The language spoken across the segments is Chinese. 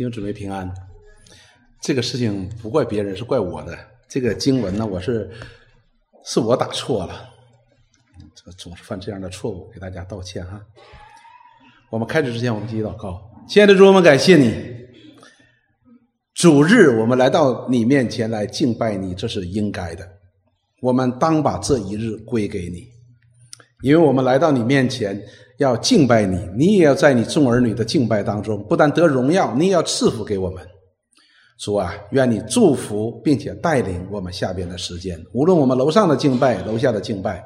弟兄姊妹平安。这个事情不怪别人，是怪我的。这个经文呢，我是是我打错了，这总是犯这样的错误，给大家道歉哈。我们开始之前，我们继续祷告。亲爱的主，我们感谢你，主日我们来到你面前来敬拜你，这是应该的。我们当把这一日归给你，因为我们来到你面前。要敬拜你，你也要在你众儿女的敬拜当中，不但得荣耀，你也要赐福给我们。主啊，愿你祝福并且带领我们下边的时间，无论我们楼上的敬拜，楼下的敬拜，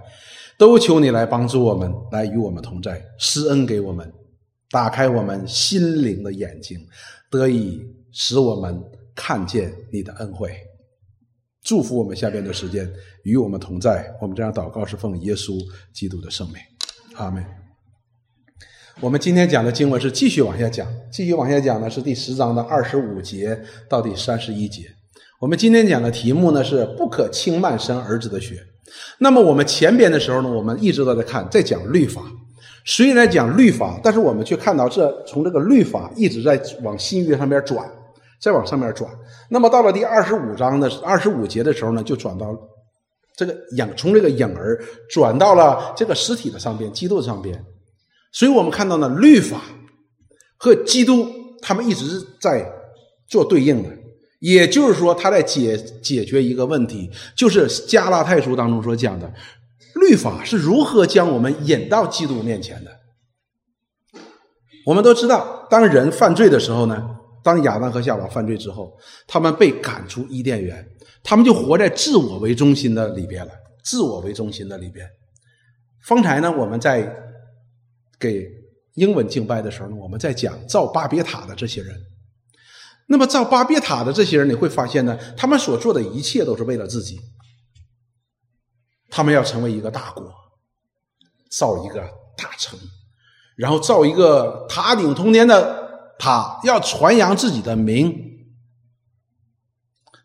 都求你来帮助我们，来与我们同在，施恩给我们，打开我们心灵的眼睛，得以使我们看见你的恩惠。祝福我们下边的时间与我们同在。我们这样祷告是奉耶稣基督的圣名，阿门。我们今天讲的经文是继续往下讲，继续往下讲呢是第十章的二十五节到第三十一节。我们今天讲的题目呢是不可轻慢生儿子的血。那么我们前边的时候呢，我们一直都在看，在讲律法。虽然讲律法，但是我们却看到这从这个律法一直在往新约上面转，再往上面转。那么到了第二十五章的二十五节的时候呢，就转到这个影，从这个影儿转到了这个实体的上边，基督上边。所以我们看到呢，律法和基督他们一直在做对应的，也就是说，他在解解决一个问题，就是加拉太书当中所讲的，律法是如何将我们引到基督面前的。我们都知道，当人犯罪的时候呢，当亚当和夏娃犯罪之后，他们被赶出伊甸园，他们就活在自我为中心的里边了，自我为中心的里边。方才呢，我们在。给英文敬拜的时候呢，我们在讲造巴别塔的这些人。那么造巴别塔的这些人，你会发现呢，他们所做的一切都是为了自己。他们要成为一个大国，造一个大城，然后造一个塔顶通天的塔，要传扬自己的名。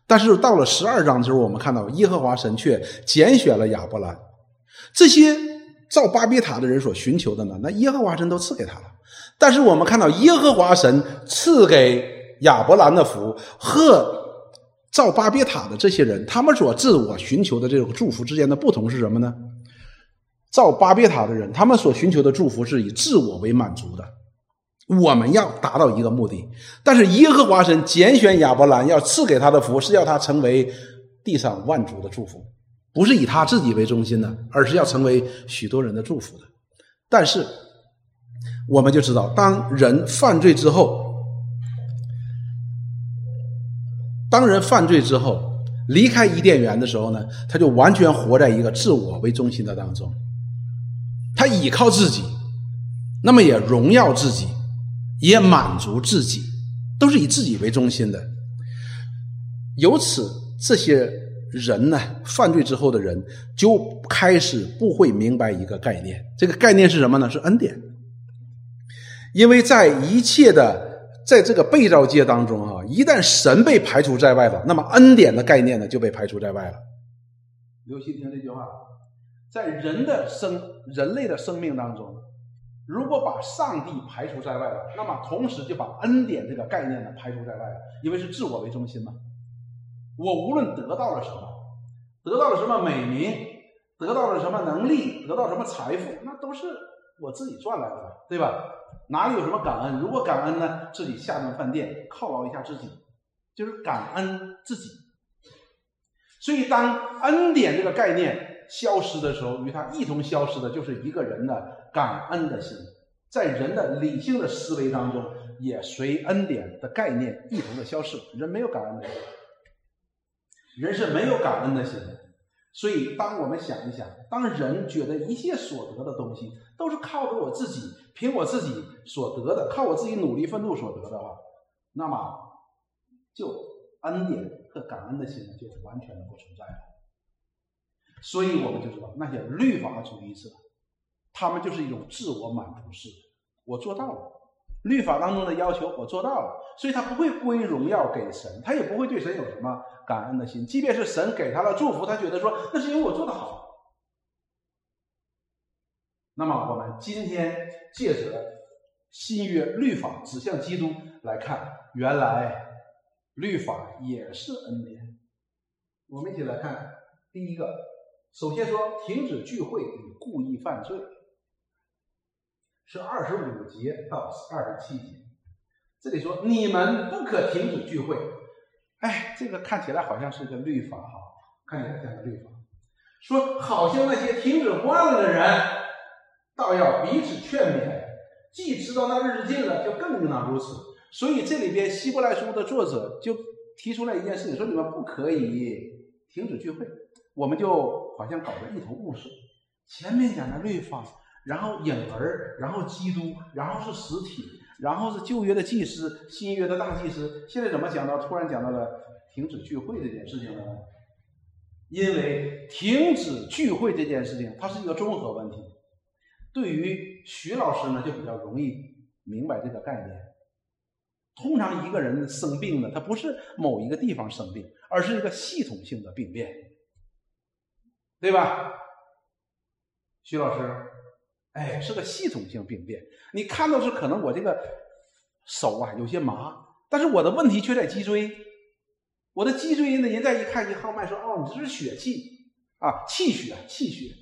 但是到了十二章的时候，我们看到耶和华神却拣选了亚伯兰，这些。造巴别塔的人所寻求的呢？那耶和华神都赐给他了。但是我们看到耶和华神赐给亚伯兰的福和造巴别塔的这些人，他们所自我寻求的这种祝福之间的不同是什么呢？造巴别塔的人，他们所寻求的祝福是以自我为满足的，我们要达到一个目的。但是耶和华神拣选亚伯兰，要赐给他的福是要他成为地上万族的祝福。不是以他自己为中心的，而是要成为许多人的祝福的。但是，我们就知道，当人犯罪之后，当人犯罪之后离开伊甸园的时候呢，他就完全活在一个自我为中心的当中。他倚靠自己，那么也荣耀自己，也满足自己，都是以自己为中心的。由此，这些。人呢，犯罪之后的人就开始不会明白一个概念，这个概念是什么呢？是恩典。因为在一切的在这个被造界当中啊，一旦神被排除在外了，那么恩典的概念呢就被排除在外了。留心听这句话，在人的生人类的生命当中，如果把上帝排除在外了，那么同时就把恩典这个概念呢排除在外了，因为是自我为中心嘛。我无论得到了什么，得到了什么美名，得到了什么能力，得到什么财富，那都是我自己赚来的，对吧？哪里有什么感恩？如果感恩呢，自己下顿饭店犒劳一下自己，就是感恩自己。所以，当恩典这个概念消失的时候，与它一同消失的就是一个人的感恩的心，在人的理性的思维当中，也随恩典的概念一同的消失。人没有感恩的心。人是没有感恩的心的，所以当我们想一想，当人觉得一切所得的东西都是靠着我自己，凭我自己所得的，靠我自己努力奋斗所得的话，那么就恩典和感恩的心呢，就完全的不存在了。所以我们就知道，那些律法主义者，他们就是一种自我满足式，我做到了。律法当中的要求我做到了，所以他不会归荣耀给神，他也不会对神有什么感恩的心。即便是神给他了祝福，他觉得说那是因为我做的好。那么我们今天借着新约律法指向基督来看，原来律法也是恩典。我们一起来看第一个，首先说停止聚会与故意犯罪，是二十五节到二十七节。这里说你们不可停止聚会，哎，这个看起来好像是个律法哈，看起来像个律法，说好像那些停止惯了的人，倒要彼此劝勉。既知道那日子近了，就更应当如此。所以这里边希伯来书的作者就提出来一件事情，说你们不可以停止聚会。我们就好像搞得一头雾水。前面讲的律法，然后影儿，然后基督，然后是实体，然后是旧约的祭司，新约的大祭司。现在怎么讲到突然讲到了停止聚会这件事情呢？因为停止聚会这件事情，它是一个综合问题。对于徐老师呢，就比较容易明白这个概念。通常一个人生病呢，他不是某一个地方生病，而是一个系统性的病变，对吧？徐老师，哎，是个系统性病变。你看到是可能我这个手啊有些麻，但是我的问题却在脊椎。我的脊椎呢，人再一看一号脉说，哦，你这是血气啊，气血，气血，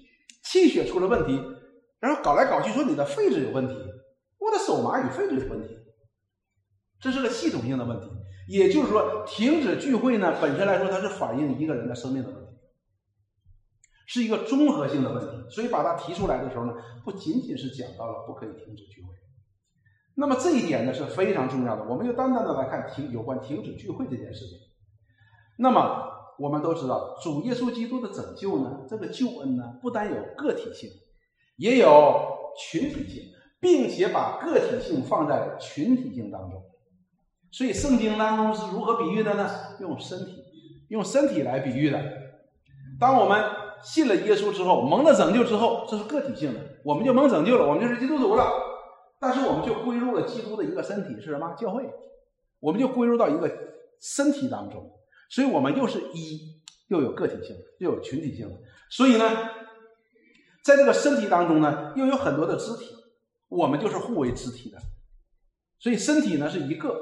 气血出了问题。然后搞来搞去说你的肺子有问题，我的手麻与肺子有问题，这是个系统性的问题。也就是说，停止聚会呢，本身来说它是反映一个人的生命的问题，是一个综合性的问题。所以把它提出来的时候呢，不仅仅是讲到了不可以停止聚会，那么这一点呢是非常重要的。我们就单单的来看停有关停止聚会这件事情。那么我们都知道，主耶稣基督的拯救呢，这个救恩呢，不单有个体性。也有群体性，并且把个体性放在群体性当中，所以圣经当中是如何比喻的呢？用身体，用身体来比喻的。当我们信了耶稣之后，蒙了拯救之后，这是个体性的，我们就蒙拯救了，我们就是基督徒了。但是我们就归入了基督的一个身体，是什么？教会。我们就归入到一个身体当中，所以我们又是一，又有个体性，又有群体性。所以呢？在这个身体当中呢，又有很多的肢体，我们就是互为肢体的，所以身体呢是一个，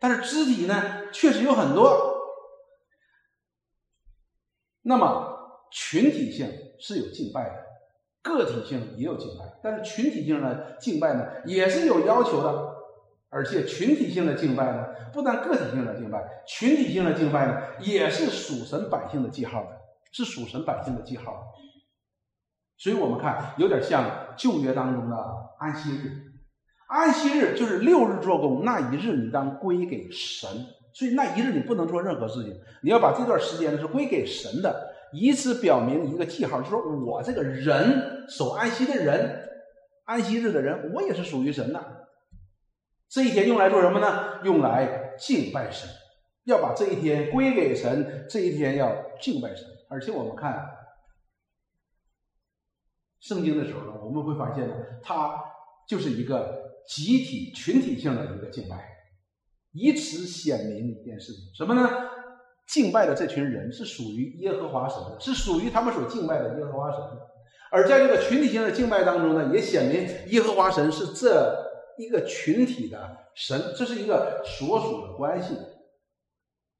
但是肢体呢确实有很多。那么群体性是有敬拜的，个体性也有敬拜，但是群体性的敬拜呢也是有要求的，而且群体性的敬拜呢，不但个体性的敬拜，群体性的敬拜呢也是属神百姓的记号的，是属神百姓的记号。所以我们看，有点像旧约当中的安息日。安息日就是六日做工，那一日你当归给神。所以那一日你不能做任何事情，你要把这段时间是归给神的，以此表明一个记号，就是说我这个人守安息的人，安息日的人，我也是属于神的。这一天用来做什么呢？用来敬拜神，要把这一天归给神，这一天要敬拜神。而且我们看。圣经的时候呢，我们会发现呢，它就是一个集体、群体性的一个敬拜，以此显明一件事情，什么呢？敬拜的这群人是属于耶和华神的，是属于他们所敬拜的耶和华神。而在这个群体性的敬拜当中呢，也显明耶和华神是这一个群体的神，这是一个所属的关系。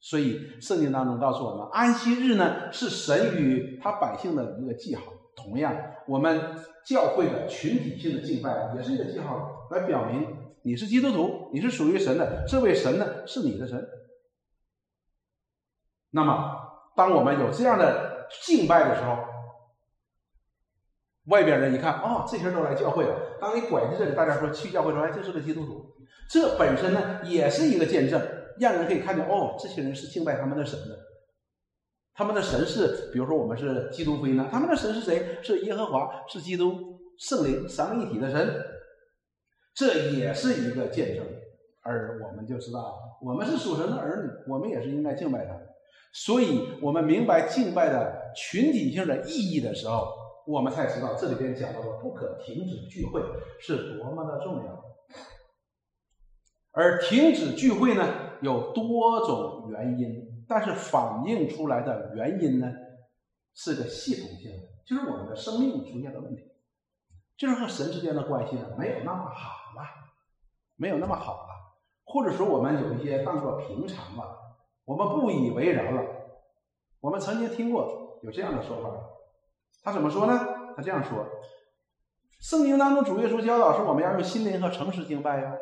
所以圣经当中告诉我们，安息日呢是神与他百姓的一个记号。同样，我们教会的群体性的敬拜也是一个记号，来表明你是基督徒，你是属于神的，这位神呢是你的神。那么，当我们有这样的敬拜的时候，外边人一看，哦，这些人都来教会了。当你拐进这里，大家说去教会说，哎，这是个基督徒，这本身呢也是一个见证，让人可以看见，哦，这些人是敬拜他们的神的。他们的神是，比如说我们是基督福音呢，他们的神是谁？是耶和华，是基督圣灵三位一体的神，这也是一个见证。而我们就知道，我们是属神的儿女，我们也是应该敬拜他。所以，我们明白敬拜的群体性的意义的时候，我们才知道这里边讲到的不可停止聚会是多么的重要。而停止聚会呢，有多种原因。但是反映出来的原因呢，是个系统性的，就是我们的生命出现了问题，就是和神之间的关系呢没有那么好了，没有那么好了，或者说我们有一些当做平常了，我们不以为然了。我们曾经听过有这样的说法，他怎么说呢？他这样说：圣经当中主耶稣教导是我们要用心灵和诚实敬拜呀，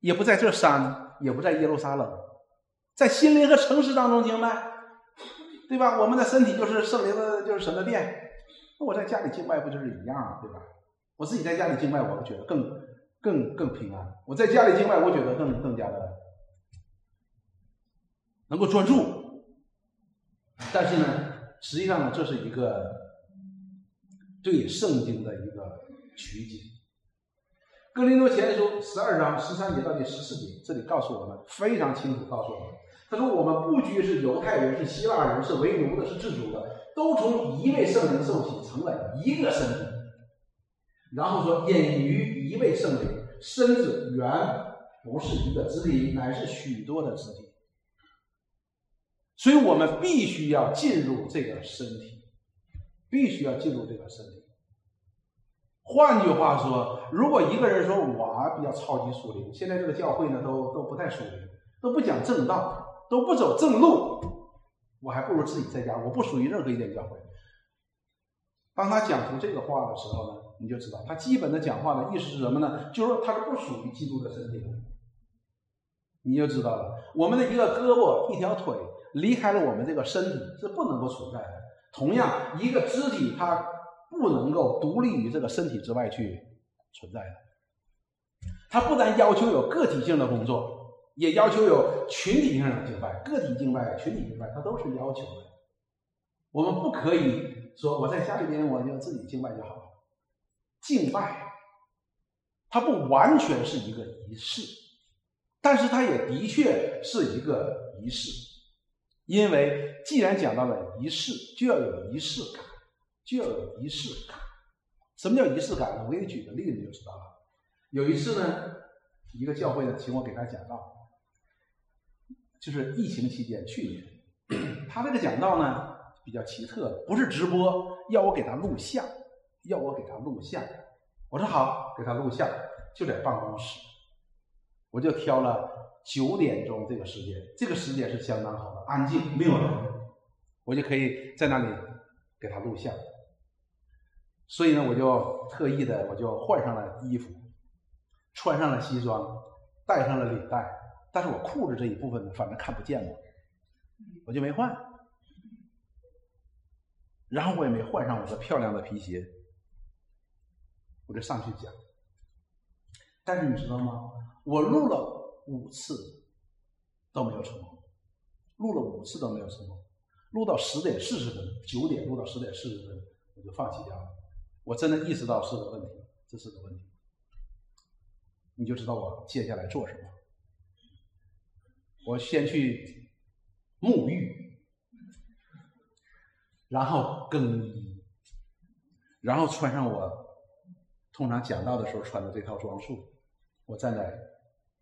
也不在这山，也不在耶路撒冷，在心灵和诚实当中敬拜，对吧？我们的身体就是圣灵的，就是神的殿，那我在家里敬拜不就是一样啊，对吧？我自己在家里敬拜，我觉得更更更平安。我在家里敬拜，我觉得更更加的能够专注。但是呢，实际上呢，这是一个对圣经的一个曲解。哥林多前书十二章十三节到第十四节，这里告诉我们非常清楚，告诉我们，他说我们不拘是犹太人，是希腊人，是为奴的，是自主的，都从一位圣灵受洗，成了一个身体。然后说，隐于一位圣灵，身子原不是一个肢体，乃是许多的肢体。所以我们必须要进入这个身体，必须要进入这个身体。换句话说，如果一个人说我比较超级属灵，现在这个教会呢都都不太属灵，都不讲正道，都不走正路，我还不如自己在家，我不属于任何一点教会。当他讲出这个话的时候呢，你就知道他基本的讲话的意思是什么呢？就是说他是不属于基督的身体的，你就知道了。我们的一个胳膊一条腿。离开了我们这个身体是不能够存在的。同样，一个肢体它不能够独立于这个身体之外去存在的。它不但要求有个体性的工作，也要求有群体性的敬拜。个体敬拜、群体敬拜，它都是要求的。我们不可以说我在家里边我就自己敬拜就好了。敬拜，它不完全是一个仪式，但是它也的确是一个仪式。因为既然讲到了仪式，就要有仪式感，就要有仪式感。什么叫仪式感呢？我给你举个例子就知道了。有一次呢，一个教会呢请我给他讲道，就是疫情期间，去年，他这个讲道呢比较奇特，不是直播，要我给他录像，要我给他录像。我说好，给他录像，就在办公室，我就挑了。九点钟这个时间，这个时间是相当好的，安静，没有人，我就可以在那里给他录像。所以呢，我就特意的，我就换上了衣服，穿上了西装，戴上了领带，但是我裤子这一部分呢，反正看不见嘛，我就没换。然后我也没换上我的漂亮的皮鞋，我就上去讲。但是你知道吗？我录了。五次都没有成功，录了五次都没有成功，录到十点四十分，九点录到十点四十分，我就放弃掉了。我真的意识到是个问题，这是个问题，你就知道我接下来做什么。我先去沐浴，然后更衣，然后穿上我通常讲道的时候穿的这套装束，我站在。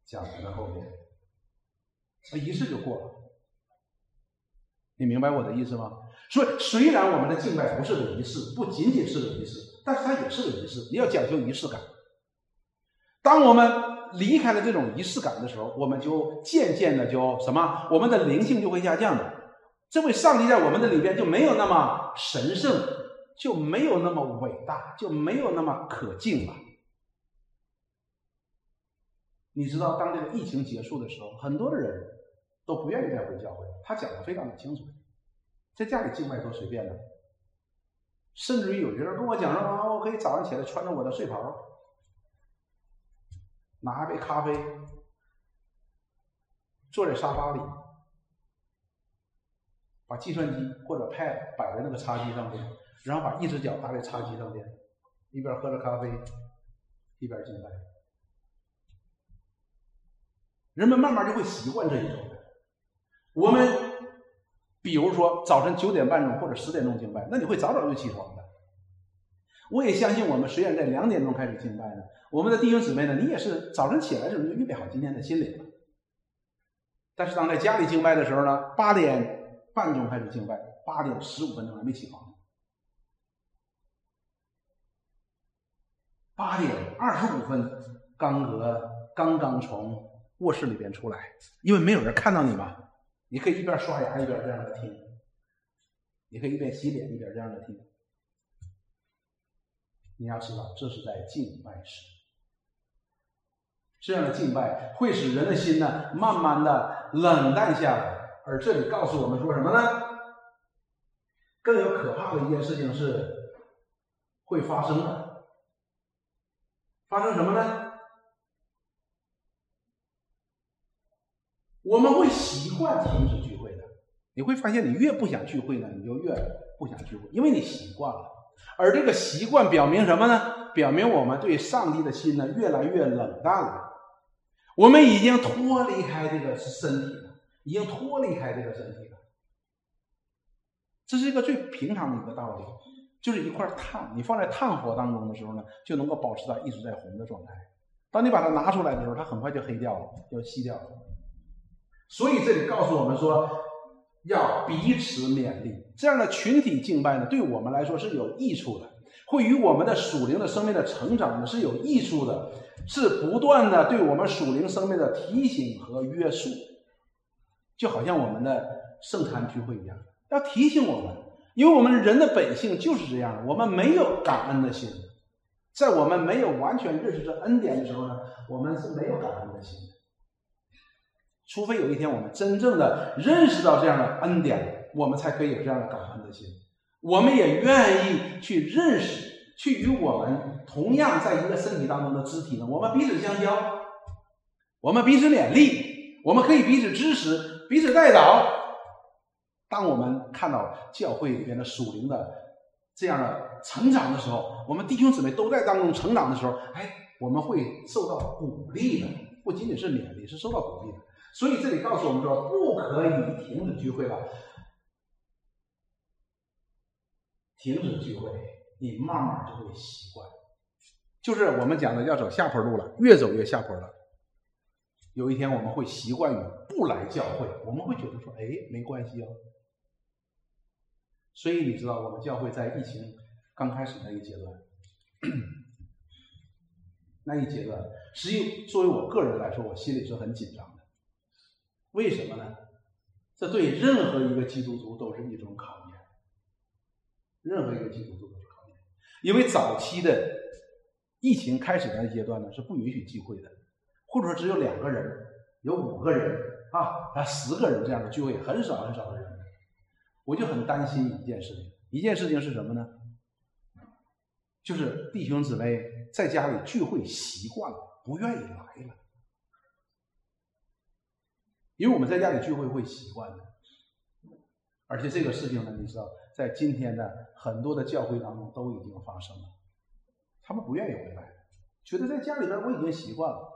讲台的后面，那仪式就过了。你明白我的意思吗？所以，虽然我们的敬拜不是个仪式，不仅仅是个仪式，但是它也是个仪式。你要讲究仪式感。当我们离开了这种仪式感的时候，我们就渐渐的就什么？我们的灵性就会下降的。这位上帝在我们的里边就没有那么神圣，就没有那么伟大，就没有那么可敬了。你知道，当这个疫情结束的时候，很多的人都不愿意再回教会。他讲的非常的清楚，在家里敬拜多随便的，甚至于有些人跟我讲说啊，我可以早上起来穿着我的睡袍，拿一杯咖啡，坐在沙发里，把计算机或者 Pad 摆在那个茶几上面，然后把一只脚搭在茶几上面，一边喝着咖啡，一边敬拜。人们慢慢就会习惯这一种。我们比如说早晨九点半钟或者十点钟敬拜，那你会早早就起床的。我也相信我们虽然在两点钟开始敬拜呢，我们的弟兄姊妹呢，你也是早晨起来的时候就预备好今天的心灵了。但是当在家里敬拜的时候呢，八点半钟开始敬拜，八点十五分钟还没起床，八点二十五分。刚格刚刚从卧室里边出来，因为没有人看到你嘛，你可以一边刷牙一边这样的听，你可以一边洗脸一边这样的听。你要知道，这是在敬拜时。这样的敬拜会使人的心呢，慢慢的冷淡下来。而这里告诉我们说什么呢？更有可怕的一件事情是会发生的。发生什么呢？我们会习惯停止聚会的。你会发现，你越不想聚会呢，你就越不想聚会，因为你习惯了。而这个习惯表明什么呢？表明我们对上帝的心呢，越来越冷淡了。我们已经脱离开这个身体了，已经脱离开这个身体了。这是一个最平常的一个道理，就是一块炭，你放在炭火当中的时候呢，就能够保持它一直在红的状态。当你把它拿出来的时候，它很快就黑掉了，就熄掉了。所以这里告诉我们说，要彼此勉励。这样的群体敬拜呢，对我们来说是有益处的，会与我们的属灵的生命的成长呢是有益处的，是不断的对我们属灵生命的提醒和约束。就好像我们的圣餐聚会一样，要提醒我们，因为我们人的本性就是这样，我们没有感恩的心。在我们没有完全认识这恩典的时候呢，我们是没有感恩的心。除非有一天我们真正的认识到这样的恩典，我们才可以有这样的感恩的心。我们也愿意去认识，去与我们同样在一个身体当中的肢体呢，我们彼此相交，我们彼此勉励，我们可以彼此支持，彼此带导。当我们看到教会里边的属灵的这样的成长的时候，我们弟兄姊妹都在当中成长的时候，哎，我们会受到鼓励的，不仅仅是勉励，是受到鼓励的。所以这里告诉我们说，不可以停止聚会了。停止聚会，你慢慢就会习惯。就是我们讲的要走下坡路了，越走越下坡了。有一天我们会习惯于不来教会，我们会觉得说，哎，没关系哦。所以你知道，我们教会在疫情刚开始那一阶段，那一阶段，实际作为我个人来说，我心里是很紧张。为什么呢？这对任何一个基督徒都是一种考验。任何一个基督徒都是考验，因为早期的疫情开始的阶段呢，是不允许聚会的，或者说只有两个人、有五个人啊、啊十个人这样的聚会，很少很少的人。我就很担心一件事情，一件事情是什么呢？就是弟兄姊妹在家里聚会习惯了，不愿意来了。因为我们在家里聚会会习惯的，而且这个事情呢，你知道，在今天的很多的教会当中都已经发生了。他们不愿意回来，觉得在家里边我已经习惯了，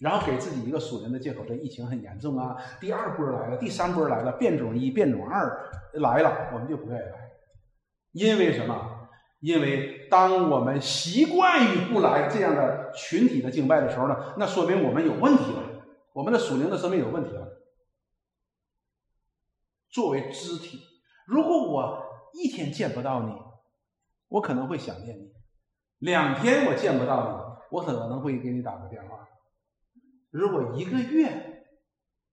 然后给自己一个属灵的借口：这疫情很严重啊，第二波来了，第三波来了，变种一、变种二来了，我们就不愿意来。因为什么？因为当我们习惯于不来这样的群体的敬拜的时候呢，那说明我们有问题了。我们的属灵的生命有问题了。作为肢体，如果我一天见不到你，我可能会想念你；两天我见不到你，我可能会给你打个电话。如果一个月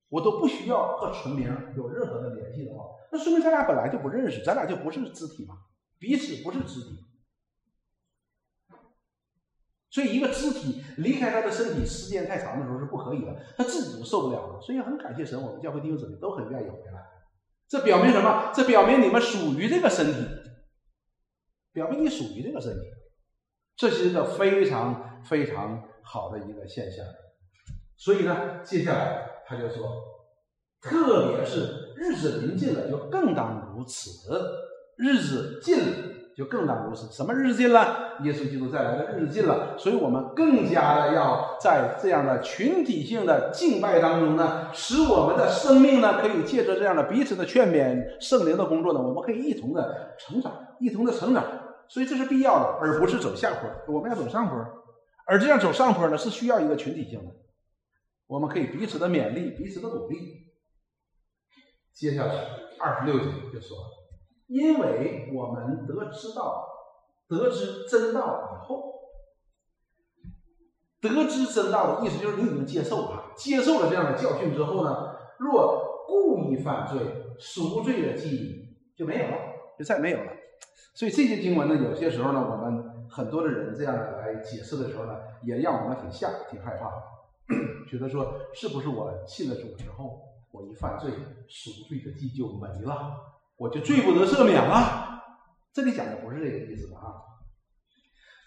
我都不需要和纯明有任何的联系的话，那说明咱俩本来就不认识，咱俩就不是肢体嘛，彼此不是肢体。所以，一个肢体离开他的身体时间太长的时候是不可以的，他自己就受不了了。所以，很感谢神，我们教会弟兄姊妹都很愿意回来。这表明什么？这表明你们属于这个身体，表明你属于这个身体，这是一个非常非常好的一个现象。所以呢，接下来他就说，特别是日子临近了，就更当如此。日子近了。就更当如此。什么日子近了？耶稣基督再来的日子近了，所以我们更加的要在这样的群体性的敬拜当中呢，使我们的生命呢，可以借着这样的彼此的劝勉、圣灵的工作呢，我们可以一同的成长，一同的成长。所以这是必要的，而不是走下坡。我们要走上坡，而这样走上坡呢，是需要一个群体性的。我们可以彼此的勉励，彼此的鼓励。接下来二十六节就说。因为我们得知道，得知真道以后，得得知真道的意思就是你已经接受了，接受了这样的教训之后呢，若故意犯罪，赎罪的记忆就没有了，就再没有了。所以这些经文呢，有些时候呢，我们很多的人这样来解释的时候呢，也让我们挺吓、挺害怕，觉得说是不是我信了主之后，我一犯罪，赎罪的记就没了，我就罪不得赦免了？这里讲的不是这个意思啊。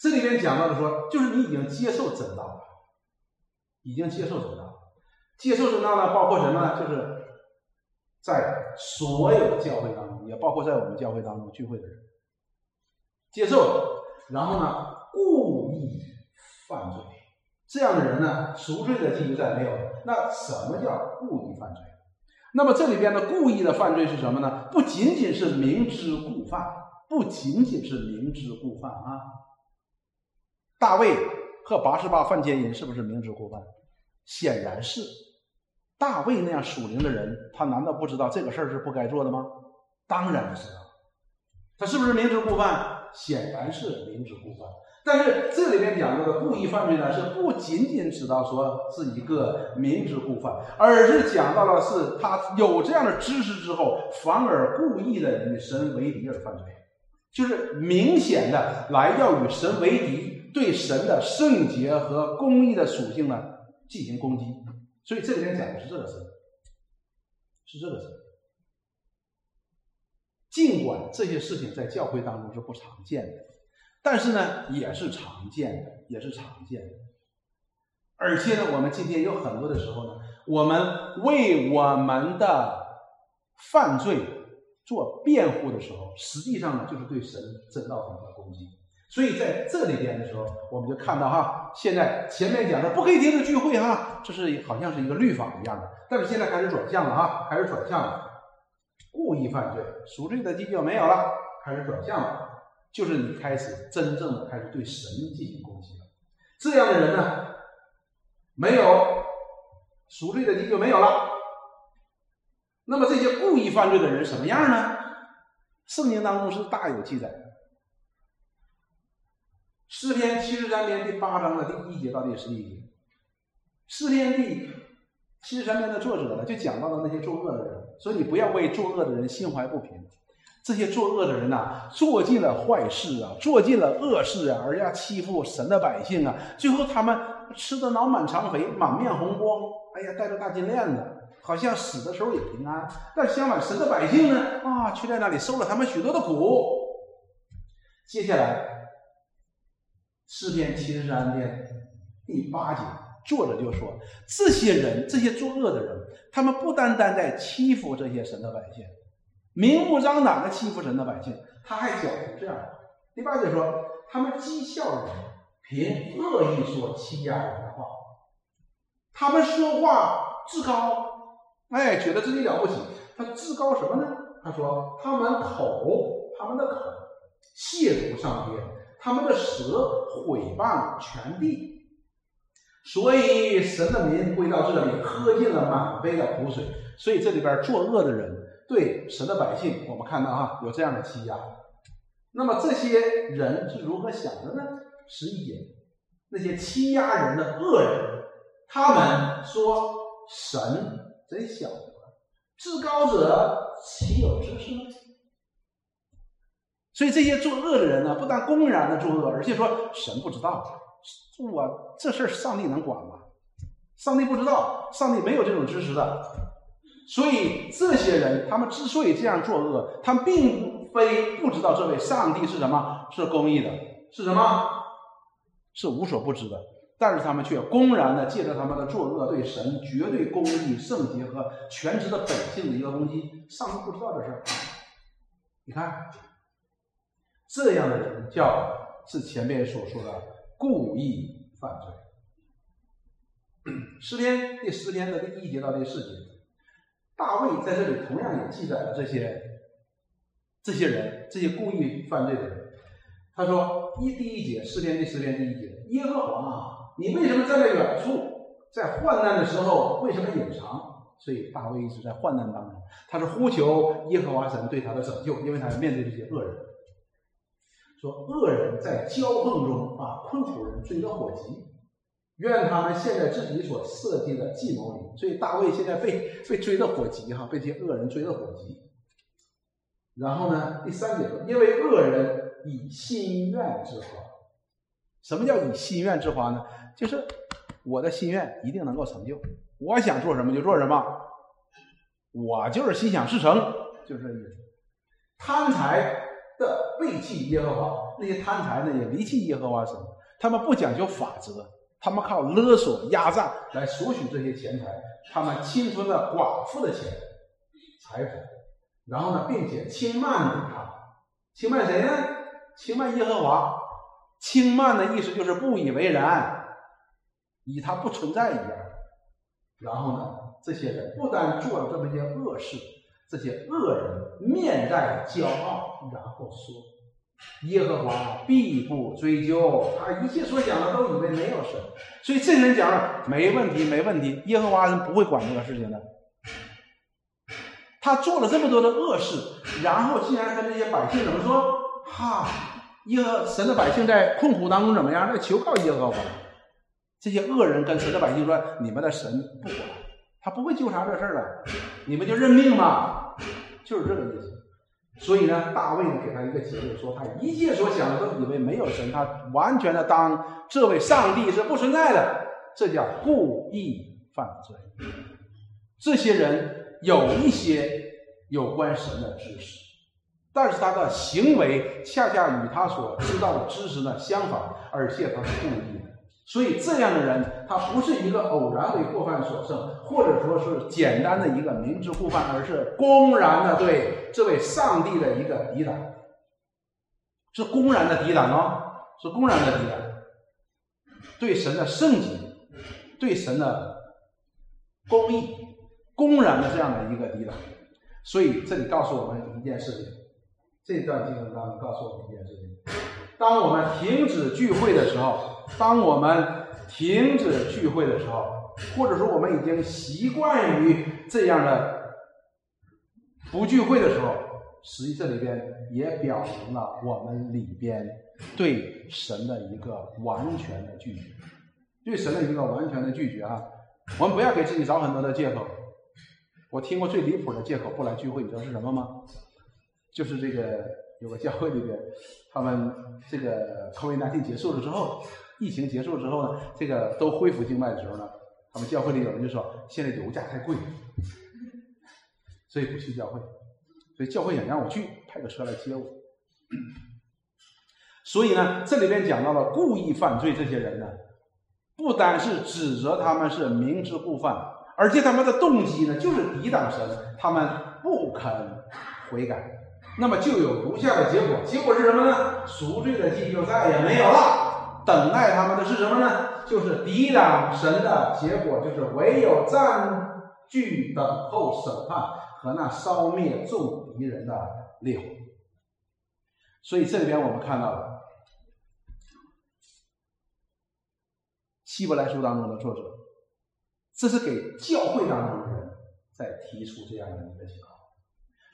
这里边讲到的说，就是你已经接受真道了，已经接受真道，接受真道呢，包括什么呢？就是在所有的教会当中，也包括在我们教会当中聚会的人，接受，然后呢，故意犯罪，这样的人呢，赎罪的记忆再没有。那什么叫故意犯罪？那么这里边的故意的犯罪是什么呢？不仅仅是明知故犯，不仅仅是明知故犯啊。大卫和八十八犯奸淫是不是明知故犯？显然是。大卫那样属灵的人，他难道不知道这个事儿是不该做的吗？当然不知道。他是不是明知故犯？显然是明知故犯。但是这里面讲到的故意犯罪呢，是不仅仅知道说是一个明知故犯，而是讲到了是他有这样的知识之后，反而故意的与神为敌而犯罪，就是明显的来要与神为敌。对神的圣洁和公义的属性呢进行攻击，所以这里面讲的是这个事，是这个事。尽管这些事情在教会当中是不常见的，但是呢也是常见的，也是常见的。而且呢，我们今天有很多的时候呢，我们为我们的犯罪做辩护的时候，实际上呢就是对神真道上的攻击。所以在这里边的时候，我们就看到哈，现在前面讲的不可以停止聚会哈，这是好像是一个律法一样的，但是现在开始转向了哈，开始转向了，故意犯罪赎罪的基就没有了，开始转向了，就是你开始真正的开始对神进行攻击了。这样的人呢，没有赎罪的基就没有了。那么这些故意犯罪的人什么样呢？圣经当中是大有记载。诗篇七十三篇第八章的第一节到第十一节，诗篇第七十三篇的作者呢，就讲到了那些作恶的人，所以你不要为作恶的人心怀不平。这些作恶的人呐，做尽了坏事啊，做尽了恶事啊，而要欺负神的百姓啊，最后他们吃的脑满肠肥，满面红光，哎呀，戴着大金链子，好像死的时候也平安。但相反，神的百姓呢，啊，却在那里受了他们许多的苦。接下来。诗篇七十三篇第八节，作者就说：这些人，这些作恶的人，他们不单单在欺负这些神的百姓，明目张胆的欺负神的百姓，他还讲出这样。第八节说，他们讥笑人，凭恶意说欺压人的话，他们说话自高，哎，觉得自己了不起。他自高什么呢？他说，他们口，他们的口亵渎上天。他们的舌毁谤全地，所以神的民归到这里，喝尽了满杯的苦水。所以这里边作恶的人对神的百姓，我们看到啊有这样的欺压。那么这些人是如何想的呢？十一节，那些欺压人的恶人，他们说神真晓得，至高者岂有知识呢？所以这些作恶的人呢，不但公然的作恶，而且说神不知道，我这事儿上帝能管吗？上帝不知道，上帝没有这种知识的。所以这些人，他们之所以这样作恶，他们并非不知道这位上帝是什么，是公义的，是什么，是无所不知的。但是他们却公然的借着他们的作恶，对神绝对公义、圣洁和全职的本性的一个攻击。上帝不知道这事儿，你看。这样的人叫是前面所说的故意犯罪。诗篇第十篇的第一节到第四节，大卫在这里同样也记载了这些这些人，这些故意犯罪的人。他说：一第一节，诗篇第十篇第一节，耶和华啊，你为什么站在远处，在患难的时候为什么隐藏？所以大卫一直在患难当中，他是呼求耶和华神对他的拯救，因为他要面对这些恶人。说恶人在骄横中把困苦人追得火急，愿他们陷在自己所设计的计谋里。所以大卫现在被被追得火急哈，被这些恶人追得火急。然后呢，第三点，因为恶人以心愿之花。什么叫以心愿之花呢？就是我的心愿一定能够成就，我想做什么就做什么，我就是心想事成，就是这意思。贪财的背弃耶和华，那些贪财呢也离弃耶和华神，他们不讲究法则，他们靠勒索压榨来索取这些钱财，他们侵吞了寡妇的钱财富，然后呢，并且轻慢他，轻慢谁呢？轻慢耶和华。轻慢的意思就是不以为然，以他不存在一样。然后呢，这些人不单做了这么些恶事，这些恶人面带骄傲，然后说：“耶和华必不追究，他一切所讲的都以为没有神。”所以这些人讲了没问题，没问题，耶和华人不会管这个事情的。他做了这么多的恶事，然后竟然跟这些百姓怎么说？哈！耶和神的百姓在困苦当中怎么样？那求告耶和华。这些恶人跟神的百姓说：“你们的神不管，他不会纠察这事儿了，你们就认命吧。”就是这个意思。所以呢，大卫呢给他一个结论，说他一切所想的都以为没有神，他完全的当这位上帝是不存在的，这叫故意犯罪。这些人有一些有关神的知识。但是他的行为恰恰与他所知道的知识呢相反，而且他是故意的。所以这样的人，他不是一个偶然为过犯所胜，或者说是简单的一个明知故犯，而是公然的对这位上帝的一个抵挡，是公然的抵挡啊，是公然的抵挡，对神的圣洁，对神的公义，公然的这样的一个抵挡。所以这里告诉我们一件事情。这段经文当中告诉我们一件事情：当我们停止聚会的时候，当我们停止聚会的时候，或者说我们已经习惯于这样的不聚会的时候，实际这里边也表明了我们里边对神的一个完全的拒绝，对神的一个完全的拒绝啊！我们不要给自己找很多的借口。我听过最离谱的借口不来聚会，你知道是什么吗？就是这个有个教会里边，他们这个 COVID-19 结束了之后，疫情结束之后呢，这个都恢复经脉的时候呢，他们教会里有人就说，现在油价太贵，所以不去教会。所以教会想让我去，派个车来接我。所以呢，这里边讲到了故意犯罪这些人呢，不单是指责他们是明知故犯，而且他们的动机呢，就是抵挡神，他们不肯悔改。那么就有如下的结果，结果是什么呢？赎罪的祭就再也没有了。等待他们的是什么呢？就是抵挡神的结果，就是唯有占据等候审判和那烧灭众敌人的烈火。所以这里边我们看到了希伯来书当中的作者，这是给教会当中的人在提出这样的一个想法。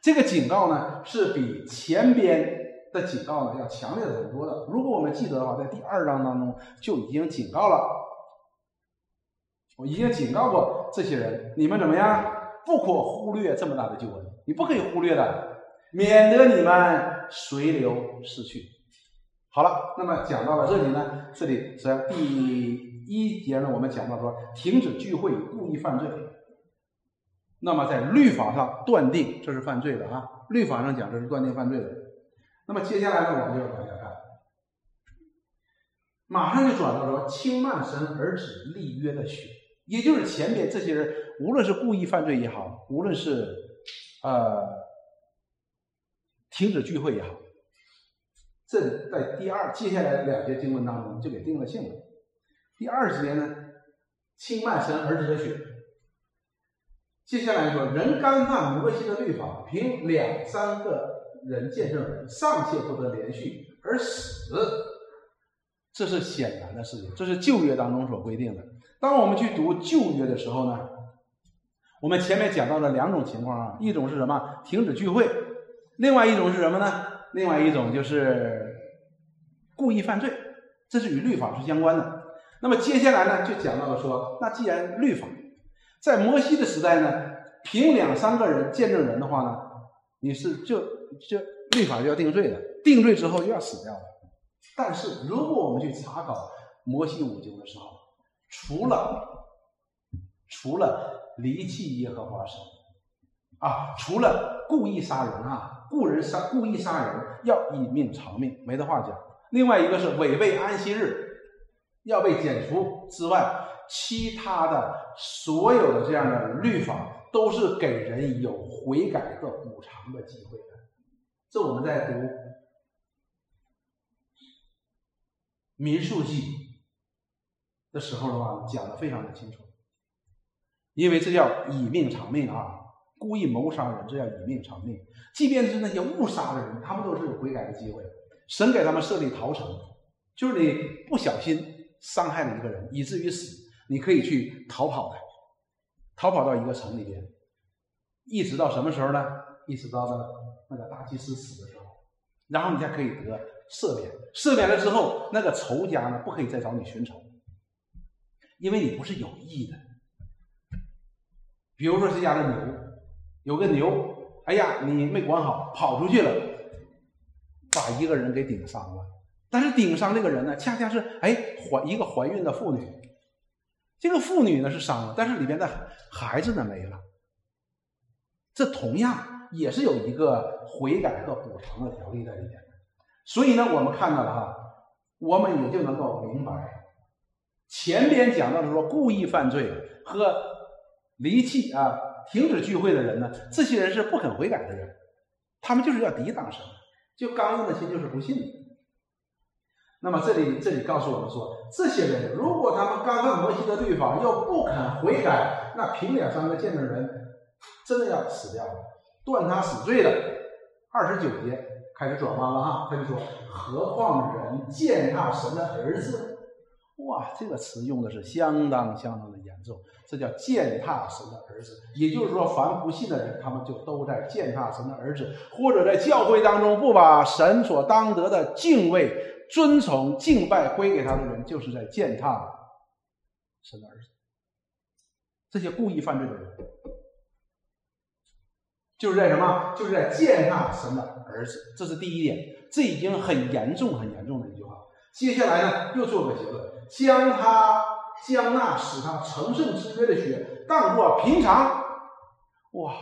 这个警告呢，是比前边的警告呢要强烈的很多的。如果我们记得的话，在第二章当中就已经警告了，我已经警告过这些人，你们怎么样？不可忽略这么大的救恩，你不可以忽略的，免得你们随流失去。好了，那么讲到了这里呢，这里是第一节呢，我们讲到说，停止聚会，故意犯罪。那么在律法上断定这是犯罪的啊，律法上讲这是断定犯罪的。那么接下来呢，我们就往下看，马上就转到说轻慢神而止立约的血，也就是前边这些人，无论是故意犯罪也好，无论是呃停止聚会也好，这在第二接下来两节经文当中就给定了性了。第二节呢，轻慢神而止的血。接下来说，人干犯摩西的律法，凭两三个人见证人，尚且不得连续而死，这是显然的事情，这是旧约当中所规定的。当我们去读旧约的时候呢，我们前面讲到了两种情况啊，一种是什么？停止聚会，另外一种是什么呢？另外一种就是故意犯罪，这是与律法是相关的。那么接下来呢，就讲到了说，那既然律法在摩西的时代呢，凭两三个人见证人的话呢，你是就就律法就要定罪的，定罪之后又要死掉的。但是如果我们去查考摩西五经的时候，除了除了离弃耶和华神啊，除了故意杀人啊，故人杀故意杀人要以命偿命，没得话讲。另外一个是违背安息日。要被剪除之外，其他的所有的这样的律法都是给人有悔改和补偿的机会的。这我们在读《民数记》的。时候的话，讲的非常的清楚。因为这叫以命偿命啊！故意谋杀人，这叫以命偿命。即便是那些误杀的人，他们都是有悔改的。机会。神给他们设立逃城，就是你不小心。伤害了一个人，以至于死，你可以去逃跑的，逃跑到一个城里边，一直到什么时候呢？一直到那那个大祭司死的时候，然后你才可以得赦免。赦免了之后，那个仇家呢，不可以再找你寻仇，因为你不是有意的。比如说这家的牛，有个牛，哎呀，你没管好，跑出去了，把一个人给顶伤了。但是顶伤这个人呢，恰恰是哎怀一个怀孕的妇女，这个妇女呢是伤了，但是里边的孩子呢没了。这同样也是有一个悔改和补偿的条例在里边。所以呢，我们看到了哈，我们也就能够明白，前边讲到的说故意犯罪和离弃啊停止聚会的人呢，这些人是不肯悔改的人，他们就是要抵挡神，就刚硬的心就是不信。那么这里这里告诉我们说，这些人如果他们刚犯摩西的律法又不肯悔改，那凭两三个见证人真的要死掉了，断他死罪的。二十九节开始转弯了哈，他就说：何况人践踏神的儿子？哇，这个词用的是相当相当的严重，这叫践踏神的儿子。也就是说，凡不信的人，他们就都在践踏神的儿子，或者在教会当中不把神所当得的敬畏。遵从敬拜归给他的人，就是在践踏神的儿子。这些故意犯罪的人，就是在什么？就是在践踏神的儿子。这是第一点，这已经很严重、很严重的一句话。接下来呢，又做个结论：将他将那使他成圣之约的血当作平常。哇，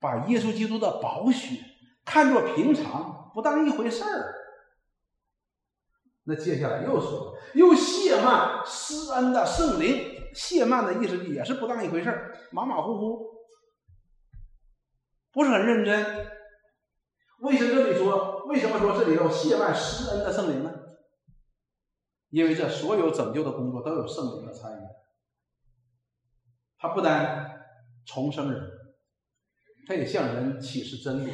把耶稣基督的宝血看作平常，不当一回事儿。那接下来又说，又谢曼施恩的圣灵，谢曼的意思也是不当一回事儿，马马虎虎，不是很认真。为什么这里说？为什么说这里要谢曼施恩的圣灵呢？因为这所有拯救的工作都有圣灵的参与。他不单重生人，他也向人启示真理，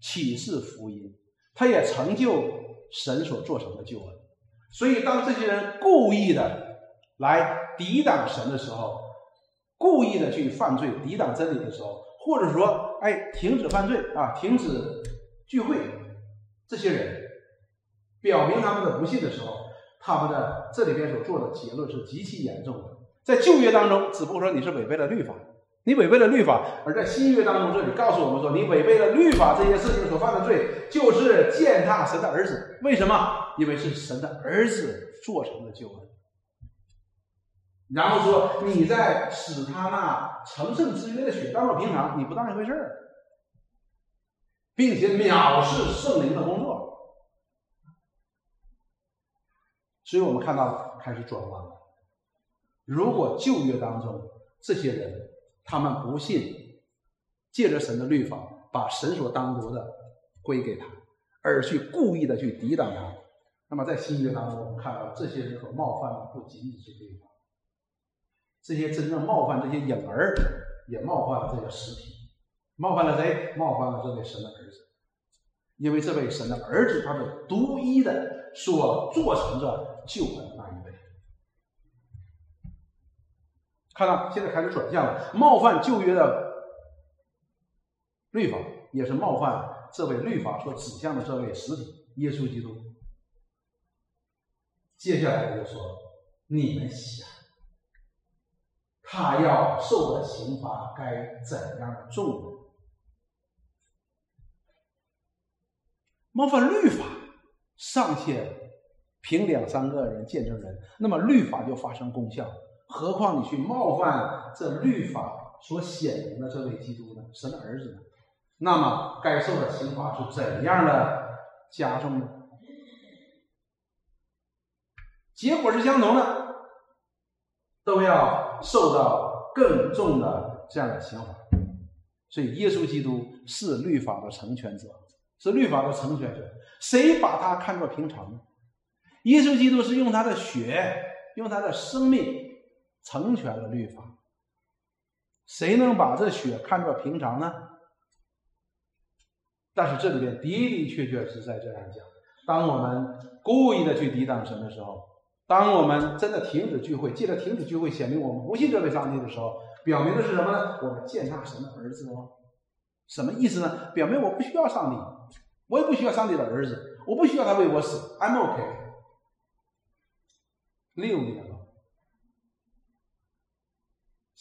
启示福音，他也成就。神所做成的救恩，所以当这些人故意的来抵挡神的时候，故意的去犯罪、抵挡真理的时候，或者说，哎，停止犯罪啊，停止聚会，这些人表明他们的不信的时候，他们的这里边所做的结论是极其严重的。在旧约当中，只不过说你是违背了律法。你违背了律法，而在新约当中，这里告诉我们说，你违背了律法这件事情所犯的罪，就是践踏神的儿子。为什么？因为是神的儿子做成的救恩。然后说你在使他那成圣之约的血当做平常，你不当一回事儿，并且藐视圣灵的工作。所以我们看到开始转弯了。如果旧约当中这些人，他们不信，借着神的律法，把神所单独的归给他，而去故意的去抵挡他。那么在新约当中，我们看到这些人所冒犯的不仅仅是对方，这些真正冒犯这些影儿，也冒犯了这个实体，冒犯了谁？冒犯了这位神的儿子，因为这位神的儿子，他是独一的所做成的救恩的那一位。看到现在开始转向了，冒犯旧约的律法，也是冒犯这位律法所指向的这位实体耶稣基督。接下来就说，你们想，他要受的刑罚该怎样的重呢？冒犯律法，尚且凭两三个人见证人，那么律法就发生功效。何况你去冒犯这律法所显明的这位基督呢？神的儿子呢？那么该受的刑罚是怎样的加重呢？结果是相同的，都要受到更重的这样的刑罚。所以，耶稣基督是律法的成全者，是律法的成全者。谁把他看作平常呢？耶稣基督是用他的血，用他的生命成全了律法。谁能把这血看作平常呢？但是这里边的的确确是在这样讲：当我们故意的去抵挡神的时候。当我们真的停止聚会，记得停止聚会，显明我们不信这位上帝的时候，表明的是什么呢？我们践踏神的儿子哦。什么意思呢？表明我不需要上帝，我也不需要上帝的儿子，我不需要他为我死，I'm OK。六年了，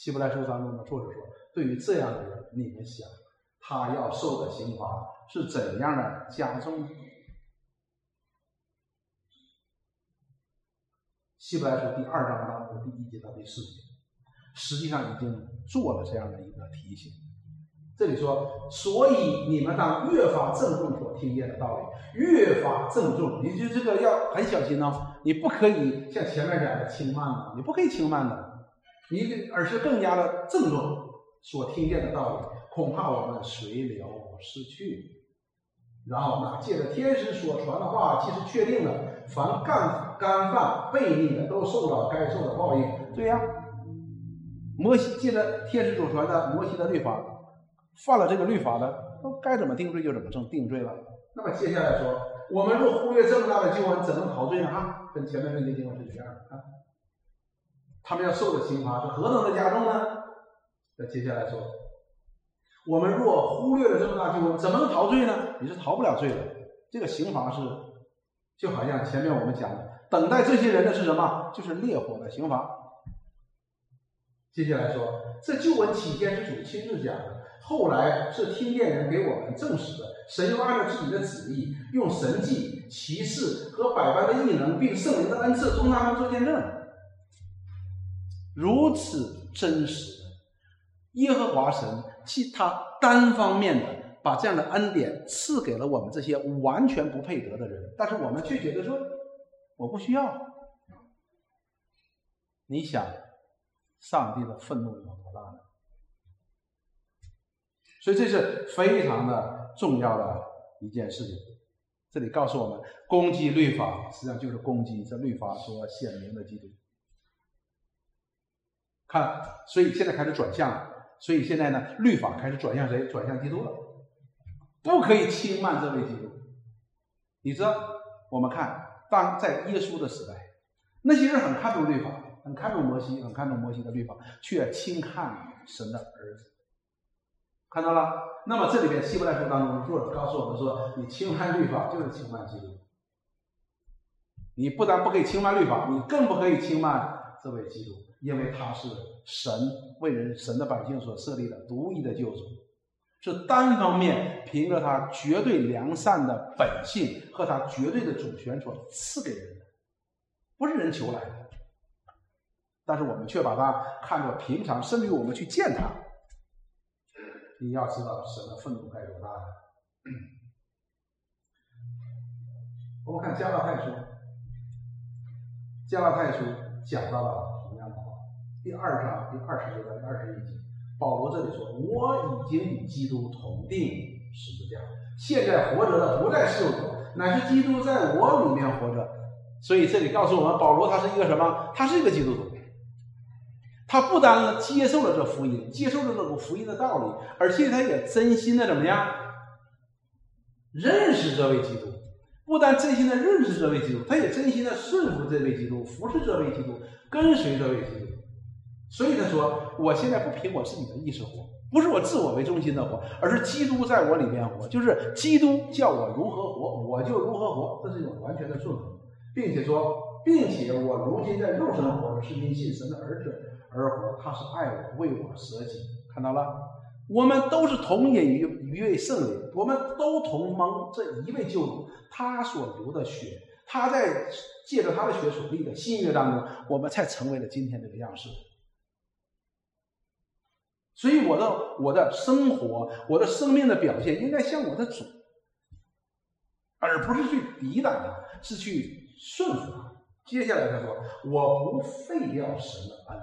希伯来书当中的作者说：“对于这样的人，你们想，他要受的刑罚是怎样的加重？”希伯来书第二章当中第一节到第四节，实际上已经做了这样的一个提醒。这里说，所以你们当越发郑重所听见的道理，越发郑重。你就这个要很小心哦，你不可以像前面讲的轻慢了，你不可以轻慢的，你而是更加的郑重所听见的道理，恐怕我们随流失去。然后呢借着天使所传的话，其实确定了。凡干干犯悖逆的，都受到该受的报应。对呀，摩西借着天使所传的摩西的律法，犯了这个律法的，都该怎么定罪就怎么定定罪了。那么接下来说，我们若忽略这么大的救恩，怎能逃罪呢？哈，跟前面那些经文是一样的啊。他们要受的刑罚是何等的加重呢？那接下来说，我们若忽略了这么大救恩，怎么能逃罪呢？你是逃不了罪的。这个刑罚是。就好像前面我们讲的，等待这些人的是什么？就是烈火的刑罚。接下来说，这旧文起先是主亲自讲的，后来是听见人给我们证实的。神又按照自己的旨意，用神迹、奇事和百般的异能，并圣灵的恩赐，同他们做见证。如此真实的耶和华神，其他单方面的。把这样的恩典赐给了我们这些完全不配得的人，但是我们却觉得说我不需要。你想，上帝的愤怒有多大呢？所以这是非常的重要的一件事情。这里告诉我们，攻击律法实际上就是攻击这律法所显明的基督。看，所以现在开始转向了。所以现在呢，律法开始转向谁？转向基督了。不可以轻慢这位基督。你知道，我们看当在耶稣的时代，那些人很看重律法，很看重摩西，很看重摩西的律法，却轻看神的儿子。看到了？那么这里边希伯来书当中作者告诉我们说，你轻慢律法就是轻慢基督。你不但不可以轻慢律法，你更不可以轻慢这位基督，因为他是神为人神的百姓所设立的独一的救主。是单方面凭着他绝对良善的本性和他绝对的主权所赐给人的，不是人求来的。但是我们却把它看作平常，甚至于我们去见他。你要知道神的愤怒该多大。我们看加拉太书，加拉太书讲到了，第二章第二十九到第二十一节。保罗这里说：“我已经与基督同定十字架，现在活着的不再是我，乃是基督在我里面活着。”所以这里告诉我们，保罗他是一个什么？他是一个基督徒。他不单接受了这福音，接受了这个福音的道理，而且他也真心的怎么样？认识这位基督。不但真心的认识这位基督，他也真心的顺服这位基督，服侍这位基督，跟随这位基督。所以他说：“我现在不凭我自己的意识活，不是我自我为中心的活，而是基督在我里面活。就是基督叫我如何活，我就如何活。这是一种完全的顺服，并且说并且我如今在肉身活着，是因信神的儿子而活，他是爱我，为我舍己。看到了，我们都是同饮于一位圣灵，我们都同蒙这一位救主，他所流的血，他在借着他的血所立的新约当中，我们才成为了今天这个样式。所以我的我的生活，我的生命的表现，应该像我的主，而不是去抵挡他，是去顺服他。接下来他说：“我不废掉神的恩，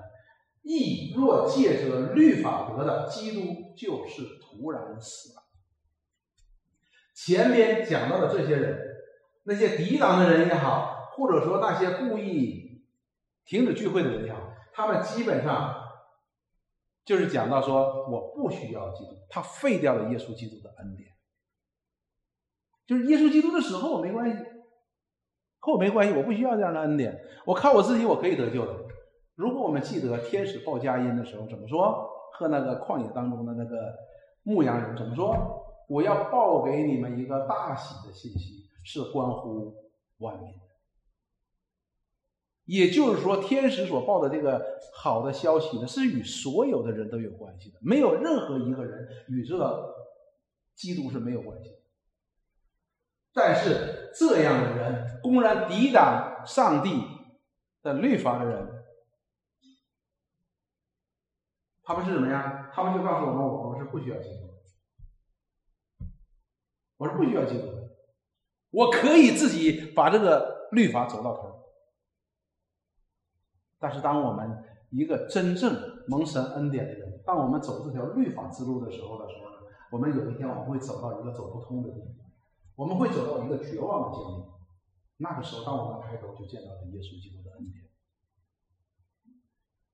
亦若借着律法得的，基督就是徒然死了。”前面讲到的这些人，那些抵挡的人也好，或者说那些故意停止聚会的人也好，他们基本上。就是讲到说，我不需要基督，他废掉了耶稣基督的恩典。就是耶稣基督的死和我没关系，和我没关系，我不需要这样的恩典，我靠我自己我可以得救的。如果我们记得天使报佳音的时候怎么说，和那个旷野当中的那个牧羊人怎么说，我要报给你们一个大喜的信息，是关乎万民。也就是说，天使所报的这个好的消息呢，是与所有的人都有关系的，没有任何一个人与这个基督是没有关系。但是这样的人公然抵挡上帝的律法的人，他们是怎么样？他们就告诉我们：我们是不需要基督，我是不需要基督的，我可以自己把这个律法走到头。但是，当我们一个真正蒙神恩典的人，当我们走这条律法之路的时候的时候呢，我们有一天我们会走到一个走不通的地方，我们会走到一个绝望的境地。那个时候，当我们抬头就见到了耶稣基督的恩典。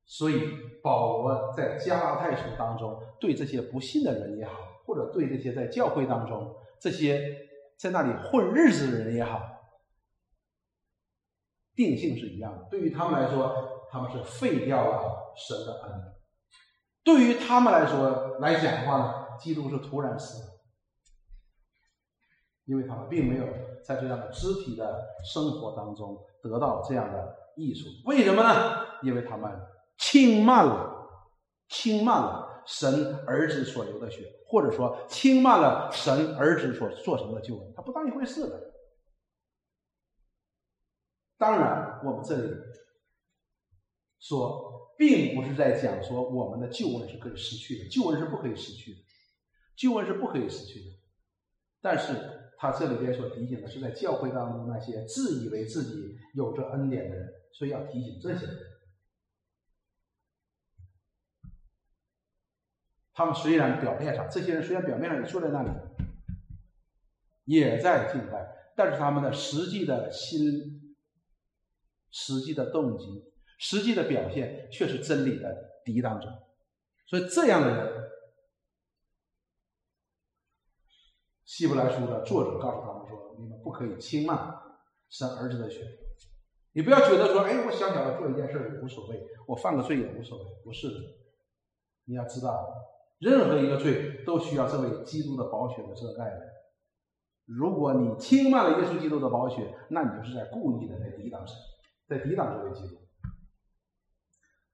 所以，保罗在加拉太书当中，对这些不信的人也好，或者对这些在教会当中这些在那里混日子的人也好，定性是一样的。对于他们来说，他们是废掉了神的恩，对于他们来说来讲的话呢，基督是突然死，因为他们并没有在这样的肢体的生活当中得到这样的益处。为什么呢？因为他们轻慢了，轻慢了神儿子所流的血，或者说轻慢了神儿子所做成的救恩，他不当一回事的。当然，我们这里。说，并不是在讲说我们的旧恩是可以失去的，旧恩是不可以失去的，旧恩是不可以失去的。但是他这里边所提醒的是，在教会当中那些自以为自己有着恩典的人，所以要提醒这些人。他们虽然表面上，这些人虽然表面上也坐在那里，也在敬拜，但是他们的实际的心、实际的动机。实际的表现却是真理的抵挡者，所以这样的人，《希伯来书》的作者告诉他们说：“你们不可以轻慢生儿子的血，你不要觉得说，哎，我小小的做一件事也无所谓，我犯个罪也无所谓。不是的，你要知道，任何一个罪都需要这位基督的宝血的遮盖的。如果你轻慢了耶稣基督的宝血，那你就是在故意的在抵挡神，在抵挡这位基督。”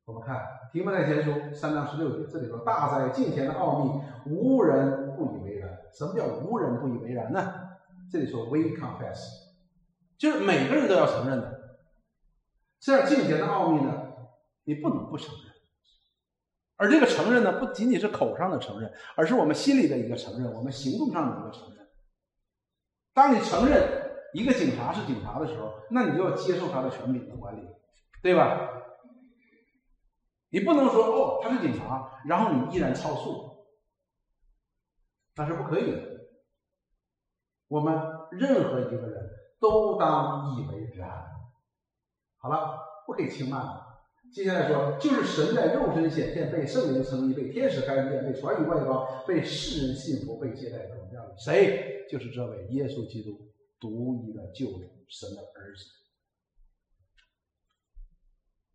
我们看《提摩太前书》三章十六节，这里说：“大哉敬虔的奥秘，无人不以为然。”什么叫无人不以为然呢？这里说 “we confess”，就是每个人都要承认的。这样敬虔的奥秘呢，你不能不承认。而这个承认呢，不仅仅是口上的承认，而是我们心里的一个承认，我们行动上的一个承认。当你承认一个警察是警察的时候，那你就要接受他的权柄的管理，对吧？你不能说哦，他是警察，然后你依然超速，那是不可以的。我们任何一个人都当以为然。好了，不可以轻慢了。接下来说，就是神在肉身显现，被圣灵称义，被天使看见，被传与外邦，被世人信服，被接待荣耀的。谁？就是这位耶稣基督，独一的救主，神的儿子。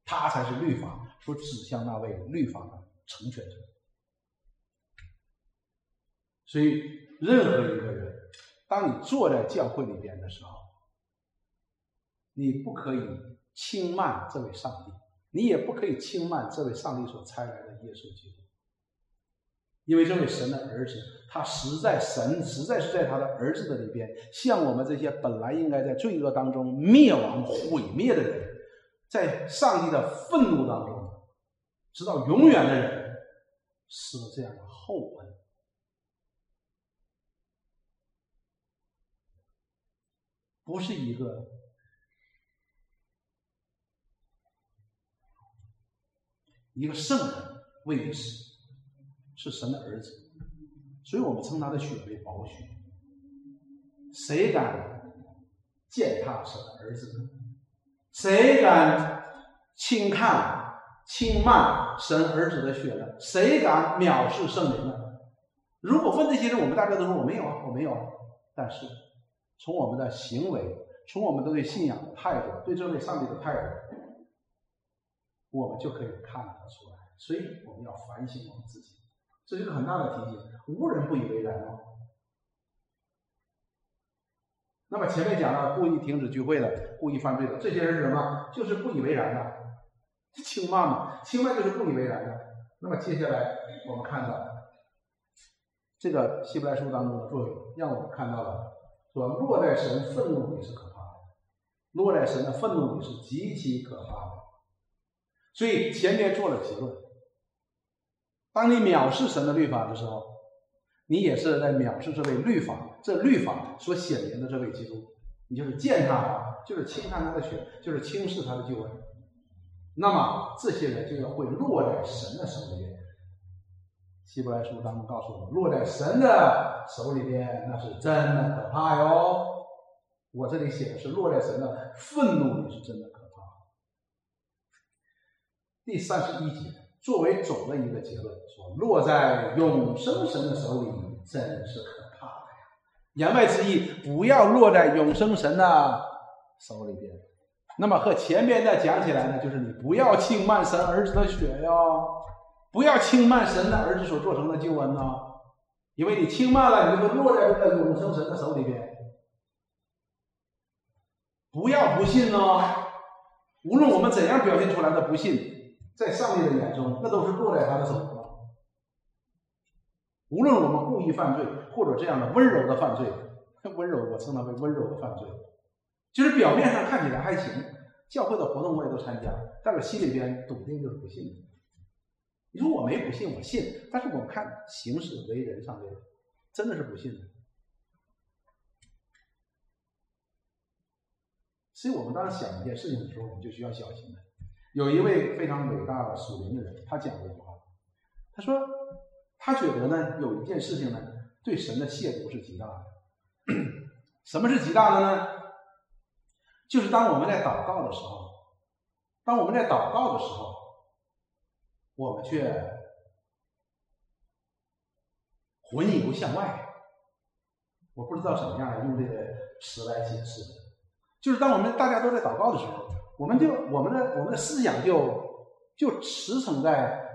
他才是律法所指向那位律法的成全者。所以，任何一个人，当你坐在教会里边的时候，你不可以轻慢这位上帝，你也不可以轻慢这位上帝所差来的耶稣基督。因为这位神的儿子，他实在神实在是在他的儿子的里边，像我们这些本来应该在罪恶当中灭亡毁灭的人，在上帝的愤怒当中，直到永远的人，施了这样的厚恩，不是一个一个圣人为的死。是神的儿子，所以我们称他的血为宝血。谁敢践踏神的儿子呢？谁敢轻看、轻慢神儿子的血呢？谁敢藐视圣灵呢？如果问这些人，我们大家都说我没有啊，我没有。但是从我们的行为，从我们的对信仰的态度，对这位上帝的态度，我们就可以看得出来。所以我们要反省我们自己。这是一个很大的提醒，无人不以为然哦。那么前面讲了，故意停止聚会的，故意犯罪的，这些人是什么？就是不以为然的，轻慢嘛，轻慢就是不以为然的。那么接下来我们看到，这个希伯来书当中的作用，让我们看到了，说落在神愤怒里是可怕的，落在神的愤怒里是极其可怕的。所以前面做了结论。当你藐视神的律法的时候，你也是在藐视这位律法，这律法所显明的这位基督，你就是践踏他，就是轻看他的血，就是轻视他的救恩。那么这些人就要会落在神的手里边。希伯来书当中告诉我们，落在神的手里边，那是真的可怕哟。我这里写的是落在神的愤怒里，是真的可怕。第三十一节。作为总的一个结论，说落在永生神的手里，真是可怕的呀！言外之意，不要落在永生神的手里边。那么和前面的讲起来呢，就是你不要轻慢神儿子的血哟，不要轻慢神的儿子所做成的救恩呢，因为你轻慢了，你就会落在这个永生神的手里边。不要不信哦，无论我们怎样表现出来的不信。在上帝的眼中，那都是落在他的手中。无论我们故意犯罪，或者这样的温柔的犯罪，温柔我称它为温柔的犯罪，就是表面上看起来还行，教会的活动我也都参加，但是心里边笃定就是不信。你说我没不信，我信，但是我看行事为人上面，真的是不信的。所以我们当想一件事情的时候，我们就需要小心的。有一位非常伟大的属灵的人，他讲过一句话，他说：“他觉得呢，有一件事情呢，对神的亵渎是极大的。什么是极大的呢？就是当我们在祷告的时候，当我们在祷告的时候，我们却魂游向外。我不知道怎么样用这个词来解释，就是当我们大家都在祷告的时候。”我们就我们的我们的思想就就驰骋在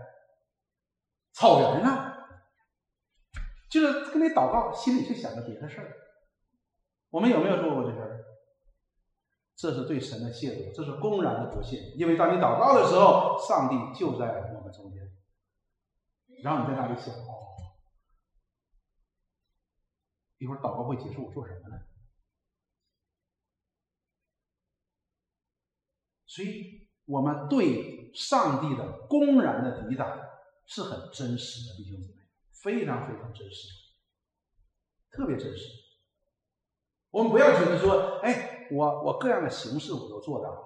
草原上，就是跟你祷告，心里去想着别的事儿。我们有没有做过这事儿？这是对神的亵渎，这是公然的不信。因为当你祷告的时候，上帝就在我们中间，然后你在那里想：一会儿祷告会结束，我做什么呢？所以，我们对上帝的公然的抵挡是很真实的，弟兄姊妹，非常非常真实，特别真实。我们不要觉得说，哎，我我各样的形式我都做到了，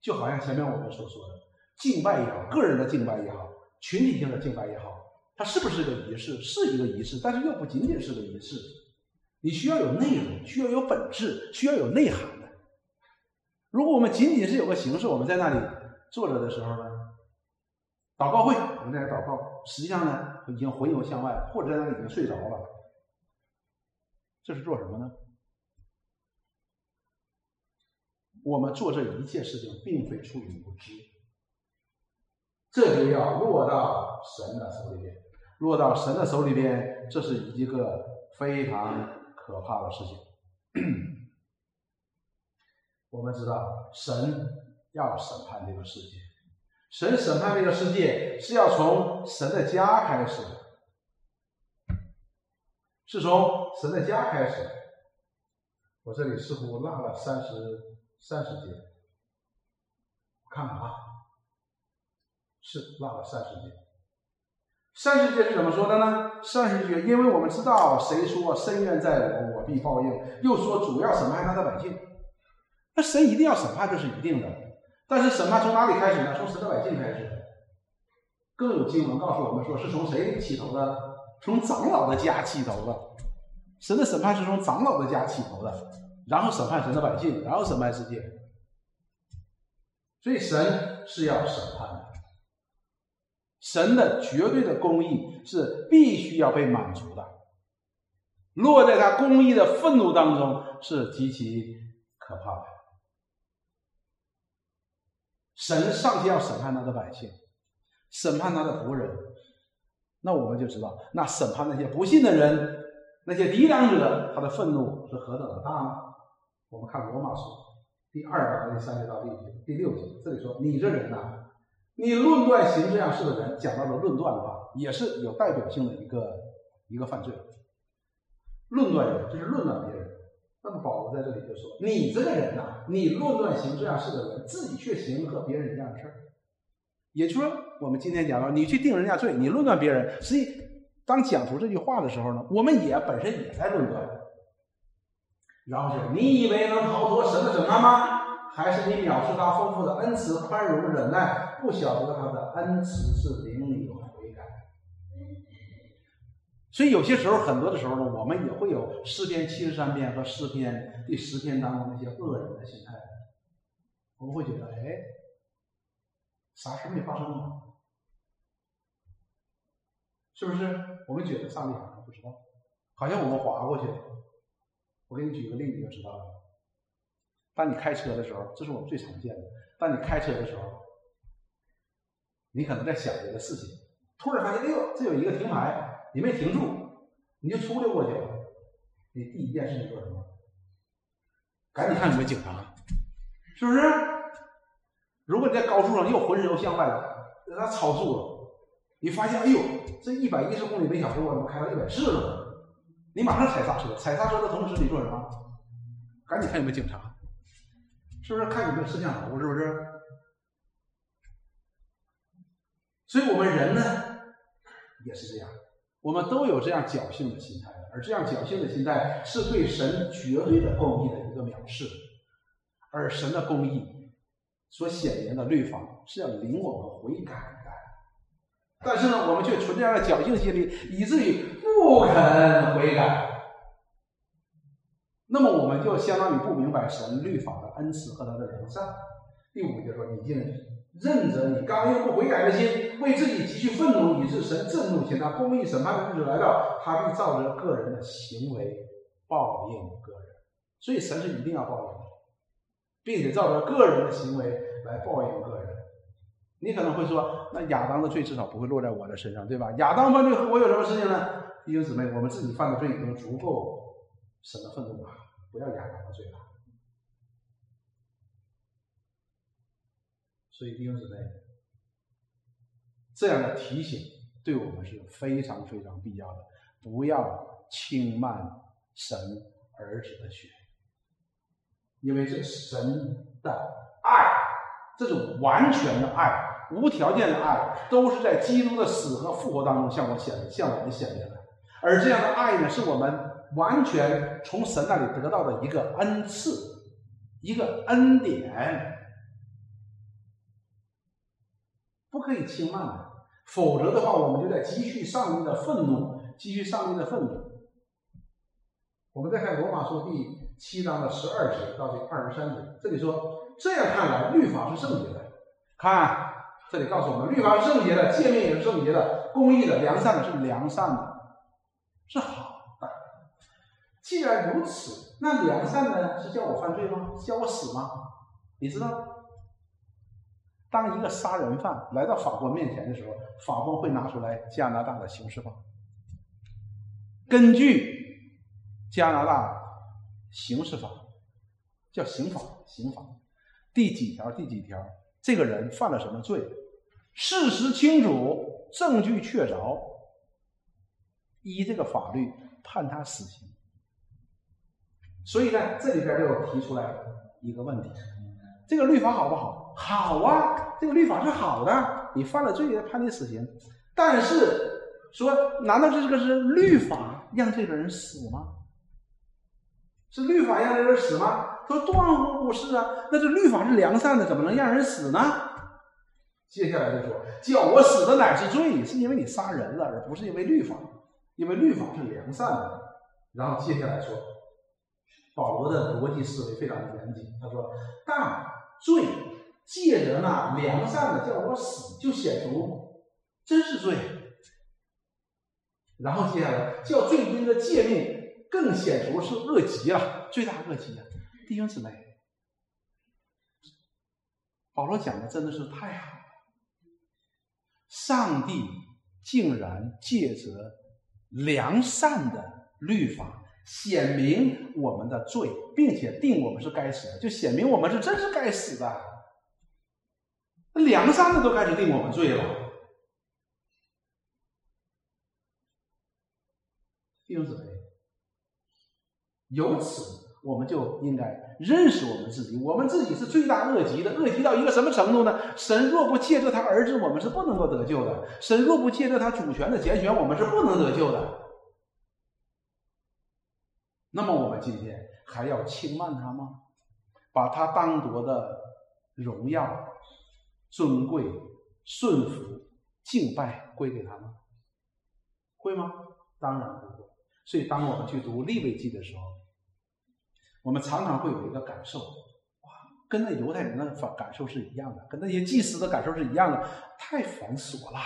就好像前面我们所说的，敬拜也好，个人的敬拜也好，群体性的敬拜也好，它是不是个仪式？是一个仪式，但是又不仅仅是个仪式。你需要有内容，需要有本质，需要有内涵。如果我们仅仅是有个形式，我们在那里坐着的时候呢，祷告会，我们在祷告，实际上呢已经魂游向外，或者在那里已经睡着了，这是做什么呢？我们做这一切事情，并非出于无知，这就要落到神的手里边，落到神的手里边，这是一个非常可怕的事情。我们知道，神要审判这个世界。神审判这个世界是要从神的家开始，是从神的家开始。我这里似乎落了三十三十节，看看啊，是落了三十节。三十节是怎么说的呢？三十节，因为我们知道，谁说深渊在我，我必报应；又说主要审判他的百姓。那神一定要审判，这是一定的。但是审判从哪里开始呢？从神的百姓开始。更有经文告诉我们说，是从谁起头的？从长老的家起头的。神的审判是从长老的家起头的，然后审判神的百姓，然后审判世界。所以神是要审判的。神的绝对的公义是必须要被满足的，落在他公义的愤怒当中是极其可怕的。神上天要审判他的百姓，审判他的仆人，那我们就知道，那审判那些不信的人，那些抵挡者，他的愤怒是何等的大呢？我们看罗马书第二章第三节到第第六节，这里说：“你这人呐。”你论断行这样事的人讲到的论断的话，也是有代表性的一个一个犯罪。论断人就是论断别人。那么保罗在这里就说：“你这个人呐，你论断行这样事的人，自己却行和别人一样的事儿。”也就是说，我们今天讲到你去定人家罪，你论断别人，实际当讲出这句话的时候呢，我们也本身也在论断。然后是你以为能逃脱神的审判吗？还是你藐视他丰富的恩慈、宽容、忍耐，不晓得他的恩慈是灵里悔改。所以有些时候，很多的时候呢，我们也会有诗篇七十三篇和诗篇第十篇当中那些恶人的心态。我们会觉得，哎，啥事没发生吗？是不是？我们觉得上帝好像不知道，好像我们划过去了。我给你举个例子就知道了。当你开车的时候，这是我们最常见的。当你开车的时候，你可能在想一个事情，突然发现，哎呦，这有一个停牌，你没停住，你就出溜过去了。你第一件事情做什么？赶紧看有没有警察，是不是？如果你在高速上，又浑身又向外了，那超速了，你发现，哎呦，这一百一十公里每小时，我怎么开到一百四了？你马上踩刹车，踩刹车的同时，你做什么？赶紧看有没有警察。是不是看有没有摄像头？是不是？所以我们人呢，也是这样，我们都有这样侥幸的心态，而这样侥幸的心态是对神绝对的公义的一个藐视，而神的公义所显明的律法是要领我们悔改的，但是呢，我们却存这样的侥幸心理，以至于不肯悔改。那么我们就相当于不明白神律法的恩赐和他的良善。第五节说：“你竟认着你刚硬不悔改的心，为自己积蓄愤怒，以致神震怒，且他公义审判的日子来到，他必照着个人的行为报应个人。所以神是一定要报应的，并且照着个人的行为来报应个人。你可能会说，那亚当的罪至少不会落在我的身上，对吧？亚当犯罪和我有什么事情呢？弟兄姊妹，我们自己犯的罪已经足够。”神的愤怒吧，不要亚当的罪了。所以弟兄姊妹，这样的提醒对我们是非常非常必要的。不要轻慢神儿子的血，因为这神的爱，这种完全的爱、无条件的爱，都是在基督的死和复活当中向我显、向我们显现的。而这样的爱呢，是我们。完全从神那里得到的一个恩赐，一个恩典，不可以轻慢的，否则的话，我们就在积蓄上帝的愤怒，积蓄上帝的愤怒。我们再看罗马书第七章的十二节到第二十三节，这里说：这样看来，律法是圣洁的。看，这里告诉我们，律法是圣洁的，诫命也是圣洁的，公义的，良善的，是良善的，是好的。既然如此，那良善呢？是叫我犯罪吗？叫我死吗？你知道，当一个杀人犯来到法官面前的时候，法官会拿出来加拿大的刑事法。根据加拿大刑事法，叫刑法，刑法，第几条？第几条？这个人犯了什么罪？事实清楚，证据确凿，依这个法律判他死刑。所以呢，这里边就提出来一个问题：这个律法好不好？好啊，这个律法是好的。你犯了罪，判你死刑。但是说，难道这个是律法让这个人死吗？是律法让这个人死吗？说断乎不是啊。那这律法是良善的，怎么能让人死呢？接下来就说，叫我死的乃是罪，是因为你杀人了，而不是因为律法，因为律法是良善的。然后接下来说。保罗的逻辑思维非常的严谨。他说：“但罪借着那良善的叫我死，就显出真是罪。然后接下来叫罪因的诫命更显出是恶极了，罪大恶极啊！弟兄姊妹，保罗讲的真的是太好了。上帝竟然借着良善的律法。”显明我们的罪，并且定我们是该死的，就显明我们是真是该死的。梁山的都开始定我们罪了。弟兄姊妹，由此我们就应该认识我们自己，我们自己是罪大恶极的，恶极到一个什么程度呢？神若不借着他儿子，我们是不能够得救的；神若不借着他主权的拣选，我们是不能得救的。那么我们今天还要轻慢他吗？把他当夺的荣耀、尊贵、顺服、敬拜归给他吗？会吗？当然不会。所以，当我们去读立位记的时候，我们常常会有一个感受：哇，跟那犹太人的感感受是一样的，跟那些祭司的感受是一样的，太繁琐了。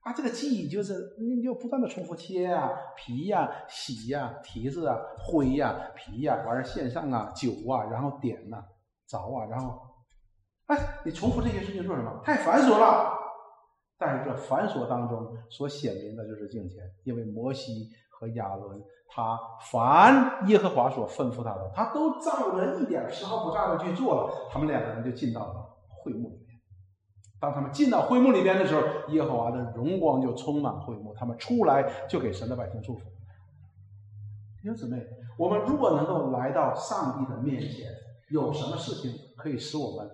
啊，这个记忆就是你就不断的重复切啊、皮呀、洗呀、提子啊、灰呀、皮呀，完了线上啊、酒啊，然后点呐、凿啊，然后，哎，你重复这些事情做什么？太繁琐了。但是这繁琐当中所显明的就是敬虔，因为摩西和亚伦，他凡耶和华所吩咐他的，他都照着一点丝毫不差的去做了，他们两个人就进到了会幕里面。当他们进到会幕里边的时候，耶和华的荣光就充满会幕。他们出来就给神的百姓祝福。弟兄姊妹，我们如果能够来到上帝的面前，有什么事情可以使我们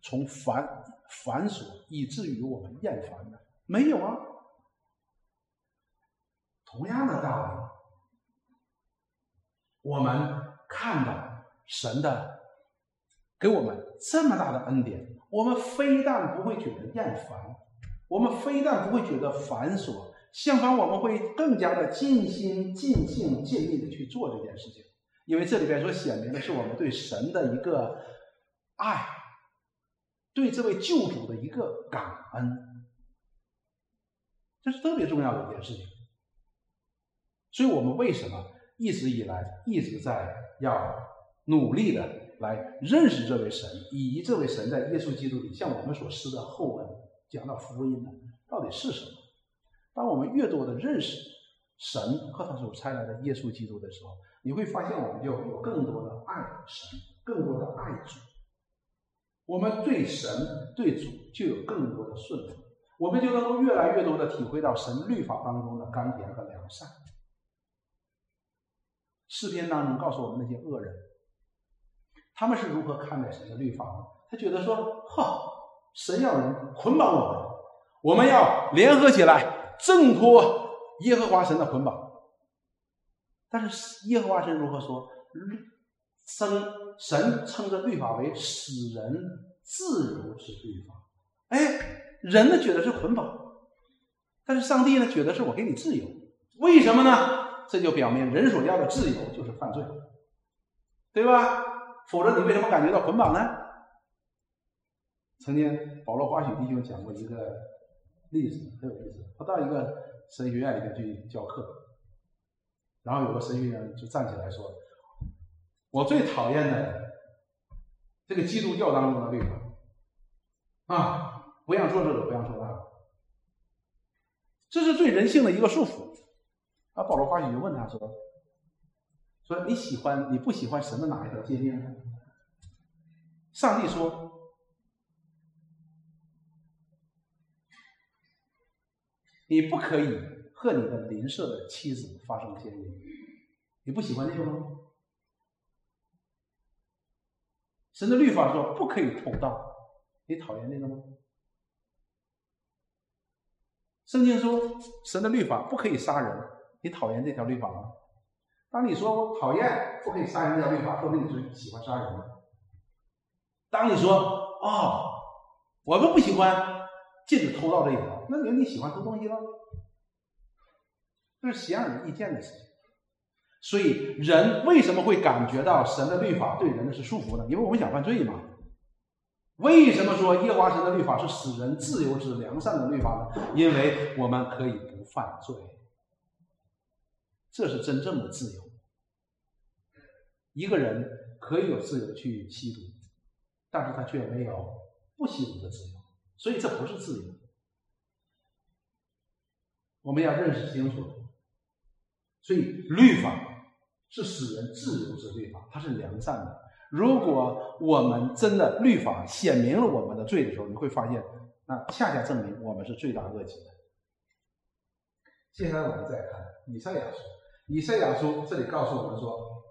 从繁繁琐以至于我们厌烦呢？没有啊。同样的道理，我们看到神的给我们这么大的恩典。我们非但不会觉得厌烦，我们非但不会觉得繁琐，相反，我们会更加的尽心、尽性、尽力的去做这件事情。因为这里边所显明的是我们对神的一个爱，对这位救主的一个感恩，这是特别重要的一件事情。所以我们为什么一直以来一直在要努力的？来认识这位神，以及这位神在耶稣基督里向我们所施的厚恩，讲到福音呢，到底是什么？当我们越多的认识神和他所差来的耶稣基督的时候，你会发现我们就有更多的爱神，更多的爱主。我们对神对主就有更多的顺服，我们就能够越来越多的体会到神律法当中的甘甜和良善。诗篇当中告诉我们那些恶人。他们是如何看待神的律法的？他觉得说：“哈，神要人捆绑我们，我们要联合起来挣脱耶和华神的捆绑。”但是耶和华神如何说？神神称这律法为使人自由之律法。哎，人呢觉得是捆绑，但是上帝呢觉得是我给你自由。为什么呢？这就表明人所要的自由就是犯罪，对吧？否则，你为什么感觉到捆绑呢？曾经保罗华许弟兄讲过一个例子，很有意思。他到一个神学院里面去教课，然后有个神学院就站起来说：“我最讨厌的这个基督教当中的律法啊，不让做这个，不让做那个，这是对人性的一个束缚。”啊，保罗花许就问他说。说你喜欢你不喜欢什么哪一条诫命呢？上帝说：“你不可以和你的邻舍的妻子发生奸淫。”你不喜欢这个吗？神的律法说不可以偷盗，你讨厌那个吗？圣经说神的律法不可以杀人，你讨厌这条律法吗？当你说我讨厌不可以杀人这条律法，说明你是喜欢杀人的。当你说哦，我们不喜欢禁止偷盗这一条，那你说你喜欢偷东西了？这是显而易见的事情。所以人为什么会感觉到神的律法对人的是束缚呢？因为我们想犯罪嘛。为什么说耶和华神的律法是使人自由之良善的律法呢？因为我们可以不犯罪，这是真正的自由。一个人可以有自由去吸毒，但是他却没有不吸毒的自由，所以这不是自由。我们要认识清楚。所以律法是使人自由之律法，它是良善的。如果我们真的律法显明了我们的罪的时候，你会发现，那恰恰证明我们是罪大恶极的。接下来我们再看以赛亚书，以赛亚书这里告诉我们说，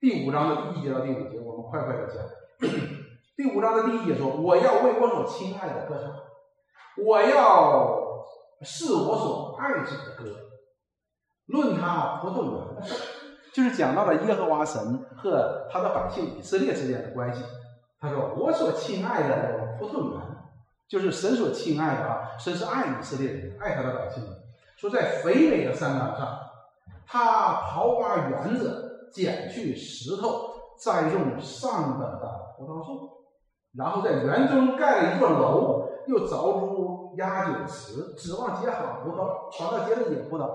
第五章的第一节到第五节，我们快快的讲。第五章的第一节说：“我要为我所亲爱的歌唱，我要是我所爱者的歌。”论他葡萄园，就是讲到了耶和华神和他的百姓以色列之间的关系。他说：“我所亲爱的葡萄园，就是神所亲爱的啊，神是爱以色列人，爱他的百姓。说在肥美的山岗上，他刨挖园子，捡去石头，栽种上等的葡萄树，然后在园中盖了一座楼，又凿出压酒池，指望结好葡萄，传到结了野葡萄。”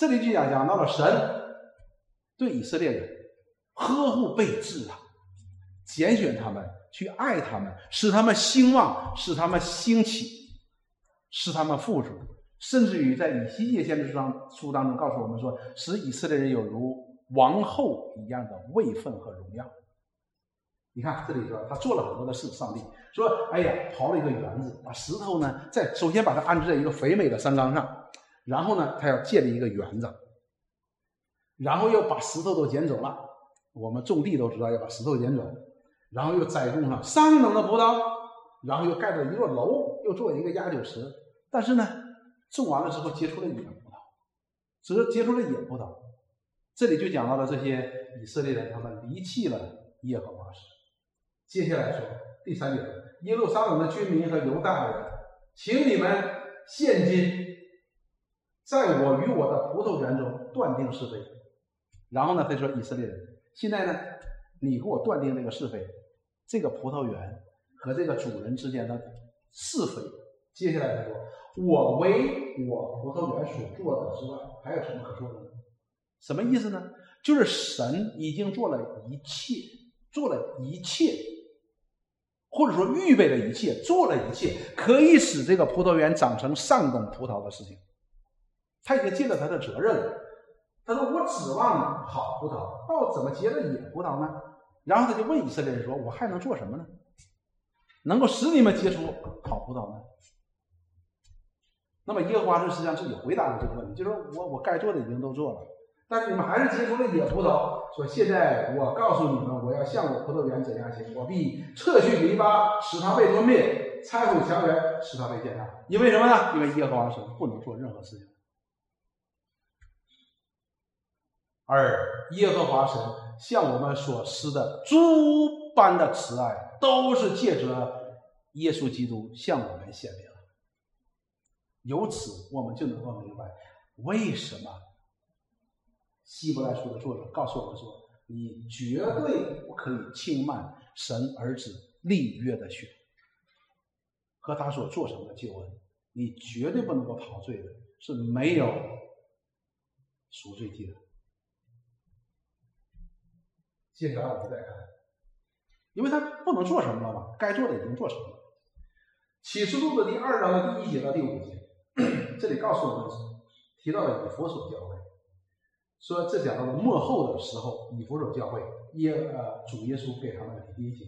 这里就讲讲到了神对以色列人呵护备至啊，拣选他们，去爱他们，使他们兴旺，使他们兴起，使他们富足，甚至于在以西结先知书书当中告诉我们说，使以色列人有如王后一样的位分和荣耀。你看这里说他做了很多的事，上帝说：“哎呀，刨了一个园子，把石头呢，在首先把它安置在一个肥美的山岗上。”然后呢，他要建立一个园子，然后又把石头都捡走了。我们种地都知道要把石头捡走，然后又栽种上上等的葡萄，然后又盖了一座楼，又做一个压酒池。但是呢，种完了之后结出了野葡萄，只结出了野葡萄。这里就讲到了这些以色列人，他们离弃了耶和华神。接下来说第三节，耶路撒冷的居民和犹大人，请你们现今。在我与我的葡萄园中断定是非，然后呢，他说以色列人，现在呢，你给我断定这个是非，这个葡萄园和这个主人之间的是非。接下来他说，我为我葡萄园所做的之外，还有什么可做的呢？什么意思呢？就是神已经做了一切，做了一切，或者说预备了一切，做了一切，可以使这个葡萄园长成上等葡萄的事情。他已经尽了他的责任了。他说：“我指望好葡萄，到怎么结了野葡萄呢？”然后他就问以色列人说：“我还能做什么呢？能够使你们结出好葡萄呢？”那么耶和华就实际上自己回答了这个问题，就说我我该做的已经都做了，但是你们还是结出了野葡萄。说现在我告诉你们，我要向我葡萄园怎样行？我必撤去篱笆，使它被吞灭；拆毁墙垣，使它被践踏。因为什么呢？因为耶和华说不能做任何事情。而耶和华神向我们所施的诸般的慈爱，都是借着耶稣基督向我们显明了。由此，我们就能够明白，为什么希伯来书的作者告诉我们说：“你绝对不可以轻慢神儿子立约的血和他所做成的救恩，你绝对不能够陶醉的，是没有赎罪祭的。”接下来我们再看，因为他不能做什么了嘛，该做的已经做成了。启示录的第二章的第一节到第五节，这里告诉我们提到了以佛所教会，说这讲到了末后的时候，以弗所教会耶呃主耶稣给他们的提醒。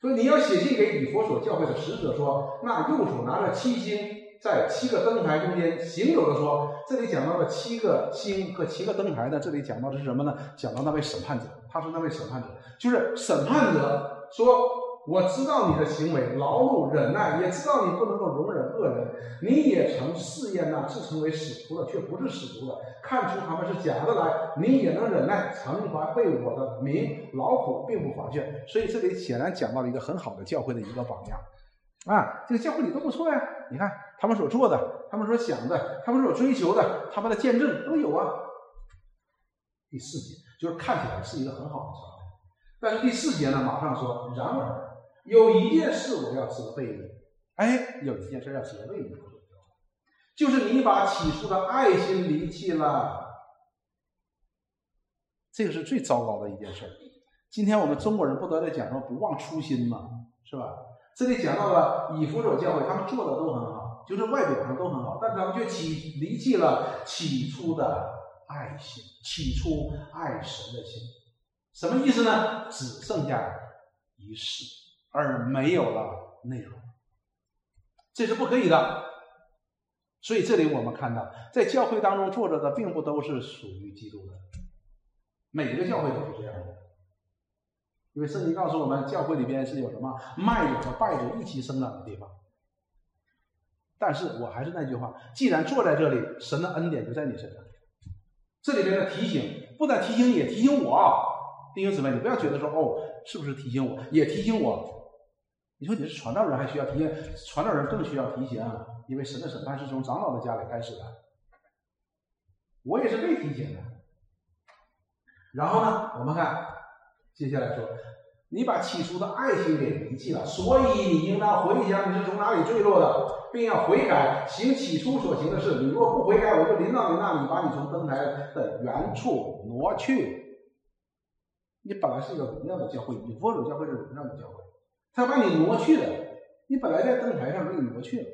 所以你要写信给以弗所教会的使者说，那右手拿着七星，在七个灯台中间行走的说，这里讲到了七个星和七个灯台呢，这里讲到的是什么呢？讲到那位审判者，他是那位审判者，就是审判者说。我知道你的行为劳碌忍耐，也知道你不能够容忍恶人。你也曾试验那自称为使徒的，却不是使徒的，看出他们是假的来。你也能忍耐，惩罚被我的名劳苦，并不乏倦。所以这里显然讲到了一个很好的教会的一个榜样啊！这个教会里都不错呀。你看他们所做的，他们所想的，他们所追求的，他们的见证都有啊。第四节就是看起来是一个很好的状态，但是第四节呢，马上说然而。有一件事我要责备你，哎，有一件事要责备你，就是你把起初的爱心离弃了。这个是最糟糕的一件事。今天我们中国人不都在讲说不忘初心吗？是吧？这里讲到了以弗所教会，他们做的都很好，就是外表上都很好，但他们却起离弃了起初的爱心，起初爱神的心。什么意思呢？只剩下仪式。而没有了内容，这是不可以的。所以这里我们看到，在教会当中坐着的，并不都是属于基督的。每个教会都是这样的，因为圣经告诉我们，教会里边是有什么麦子和稗子一起生长的地方。但是我还是那句话，既然坐在这里，神的恩典就在你身上。这里边的提醒，不但提醒你，也提醒我，弟兄姊妹，你不要觉得说哦，是不是提醒我，也提醒我。你说你是传道人，还需要提醒？传道人更需要提醒，因为神的审判是从长老的家里开始的。我也是被提醒的。然后呢，我们看接下来说，你把起初的爱心给遗弃了，所以你应当回想你是从哪里坠落的，并要悔改，行起初所行的事。你若不悔改，我就临到你那里，把你从灯台的原处挪去。你本来是一个荣耀的教会，你佛祖教会是荣耀的教会。他把你挪去了，你本来在灯台上，给你挪去了。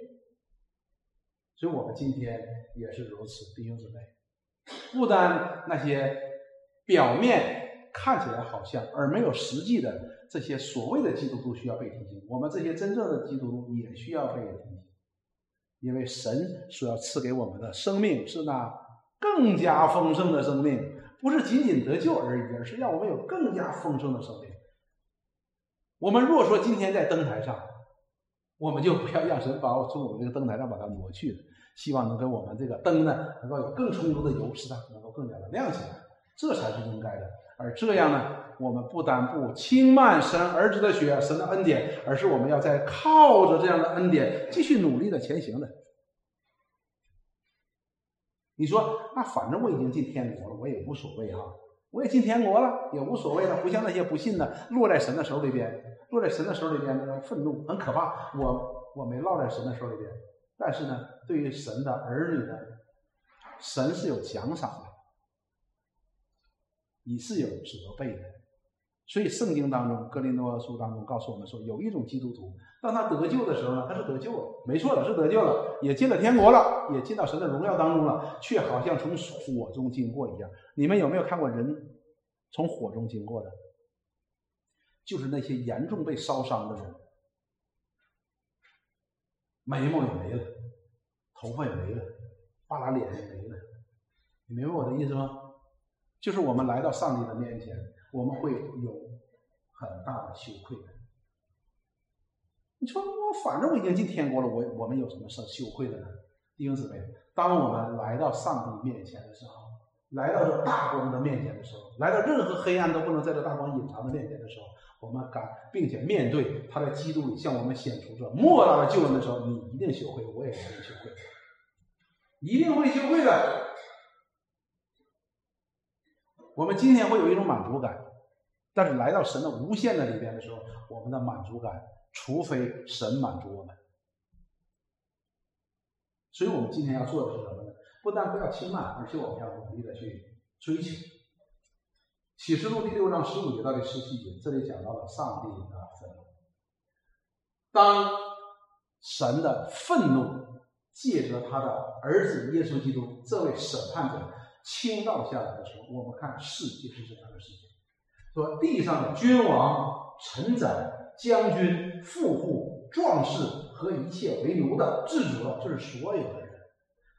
所以我们今天也是如此，弟兄姊妹。不单那些表面看起来好像而没有实际的这些所谓的基督徒需要被提醒，我们这些真正的基督徒也需要被提醒，因为神所要赐给我们的生命是那更加丰盛的生命，不是仅仅得救而已，而是让我们有更加丰盛的生命。我们若说今天在灯台上，我们就不要让神把我从我们这个灯台上把它挪去了。希望能给我们这个灯呢，能够有更充足的油，使它能够更加的亮起来，这才是应该的。而这样呢，我们不单不轻慢神儿子的血、神的恩典，而是我们要在靠着这样的恩典继续努力的前行的。你说，那反正我已经进天国了，我也无所谓哈。我也进天国了，也无所谓了。不像那些不信的，落在神的手里边，落在神的手里边，那种愤怒很可怕。我我没落在神的手里边，但是呢，对于神的儿女呢，神是有奖赏的，你是有责备的。所以圣经当中，《哥林多书》当中告诉我们说，有一种基督徒，当他得救的时候呢，他是得救了，没错，是得救了，也进了天国了，也进到神的荣耀当中了，却好像从火中经过一样。你们有没有看过人从火中经过的？就是那些严重被烧伤的人，眉毛也没了，头发也没了，半拉脸也没了。你明白我的意思吗？就是我们来到上帝的面前。我们会有很大的羞愧的。你说我反正我已经进天国了，我我们有什么事羞愧的呢？弟兄姊妹，当我们来到上帝面前的时候，来到这大光的面前的时候，来到任何黑暗都不能在这大光隐藏的面前的时候，我们敢并且面对他在基督里向我们显出这莫大的救恩的时候，你一定羞愧，我也一定羞愧，一定会羞愧的。我们今天会有一种满足感。但是来到神的无限的里边的时候，我们的满足感，除非神满足我们。所以我们今天要做的是什么呢？不但不要轻慢，而且我们要努力的去追求。启示录第六章十五节到第十七节，这里讲到了上帝的愤怒。当神的愤怒借着他的儿子耶稣基督这位审判者。倾倒下来的时候，我们看世界是这样的世界：说地上的君王、臣宰、将军、富户、壮士和一切为奴的、自主的，就是所有的人，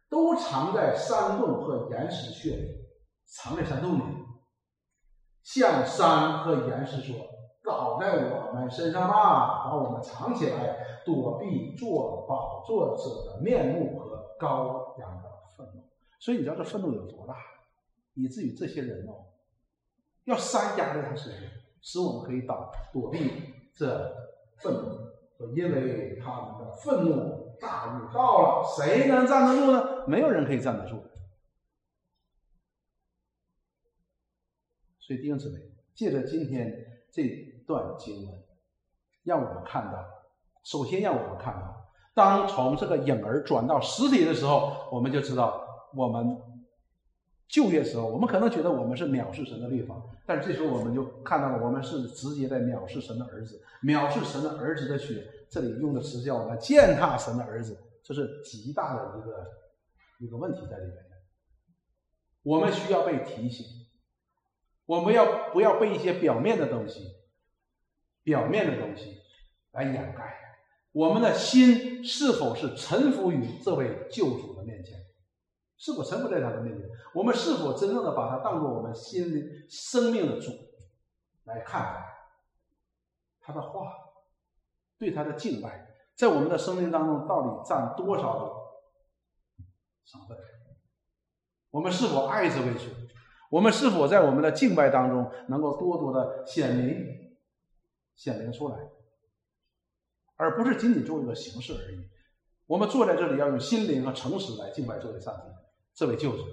都藏在山洞和岩石穴里，藏在山洞里，向山和岩石说：“倒在我们身上吧，把我们藏起来，躲避做宝座者的面目和羔羊。”所以你知道这愤怒有多大，以至于这些人哦，要山压在他身上，使我们可以挡躲避这愤怒。说因为他们的愤怒大日到了，谁能站得住呢？没有人可以站得住。所以弟兄姊妹，借着今天这段经文，让我们看到，首先让我们看到，当从这个影儿转到实体的时候，我们就知道。我们就业时候，我们可能觉得我们是藐视神的律法，但是这时候我们就看到了，我们是直接在藐视神的儿子，藐视神的儿子的血。这里用的词叫“我们践踏神的儿子”，这是极大的一个一个问题在里面。我们需要被提醒，我们要不要被一些表面的东西、表面的东西来掩盖？我们的心是否是臣服于这位救主的面前？是否臣服在他的面前？我们是否真正的把他当做我们心灵、生命的主来看待他的话，对他的敬拜，在我们的生命当中到底占多少的成分？我们是否爱这位主？我们是否在我们的敬拜当中能够多多的显明、显明出来，而不是仅仅做一个形式而已？我们坐在这里要用心灵和诚实来敬拜这位上帝。这位救主，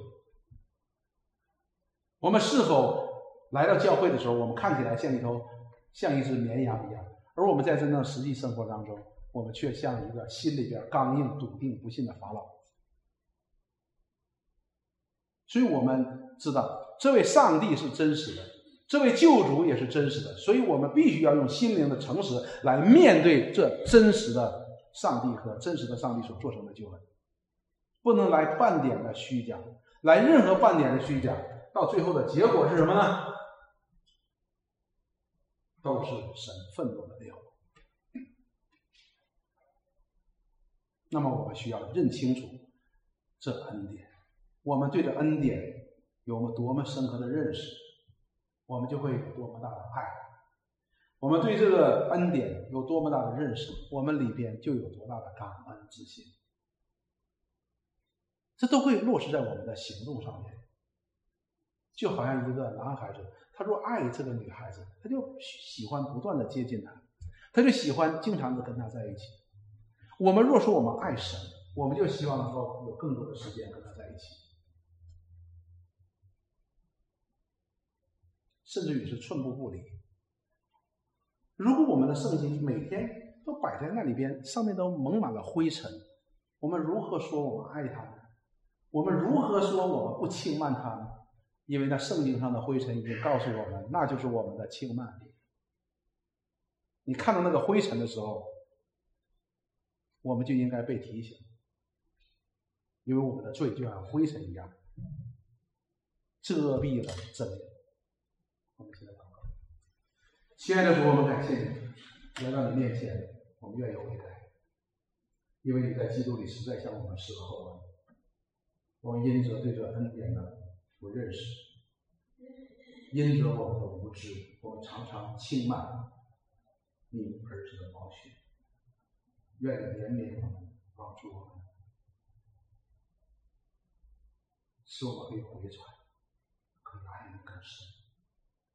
我们是否来到教会的时候，我们看起来像一头像一只绵羊一样，而我们在真正实际生活当中，我们却像一个心里边刚硬、笃定、不信的法老。所以，我们知道这位上帝是真实的，这位救主也是真实的，所以我们必须要用心灵的诚实来面对这真实的上帝和真实的上帝所做成的救恩。不能来半点的虚假，来任何半点的虚假，到最后的结果是什么呢？都是神愤怒的料。那么我们需要认清楚这恩典，我们对这恩典有么多么深刻的认识，我们就会有多么大的爱。我们对这个恩典有多么大的认识，我们里边就有多大的感恩之心。这都会落实在我们的行动上面，就好像一个男孩子，他若爱这个女孩子，他就喜欢不断的接近她，他就喜欢经常的跟她在一起。我们若说我们爱神，我们就希望能够有更多的时间跟他在一起，甚至于是寸步不离。如果我们的圣经每天都摆在那里边，上面都蒙满了灰尘，我们如何说我们爱他？我们如何说我们不轻慢他呢？因为那圣经上的灰尘已经告诉我们，那就是我们的轻慢。你看到那个灰尘的时候，我们就应该被提醒，因为我们的罪就像灰尘一样，遮蔽了真理。我们现在祷告，亲爱的主，我们感谢你来到你面前，我们愿意悔改，因为你在基督里实在向我们施了厚恩。我们因着对这恩典的不认识，因着我们的无知，我们常常轻慢你儿子的宝血。愿你怜悯我们，帮助我们，使我们可以回转，可以爱你更深。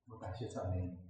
我感谢赞美你。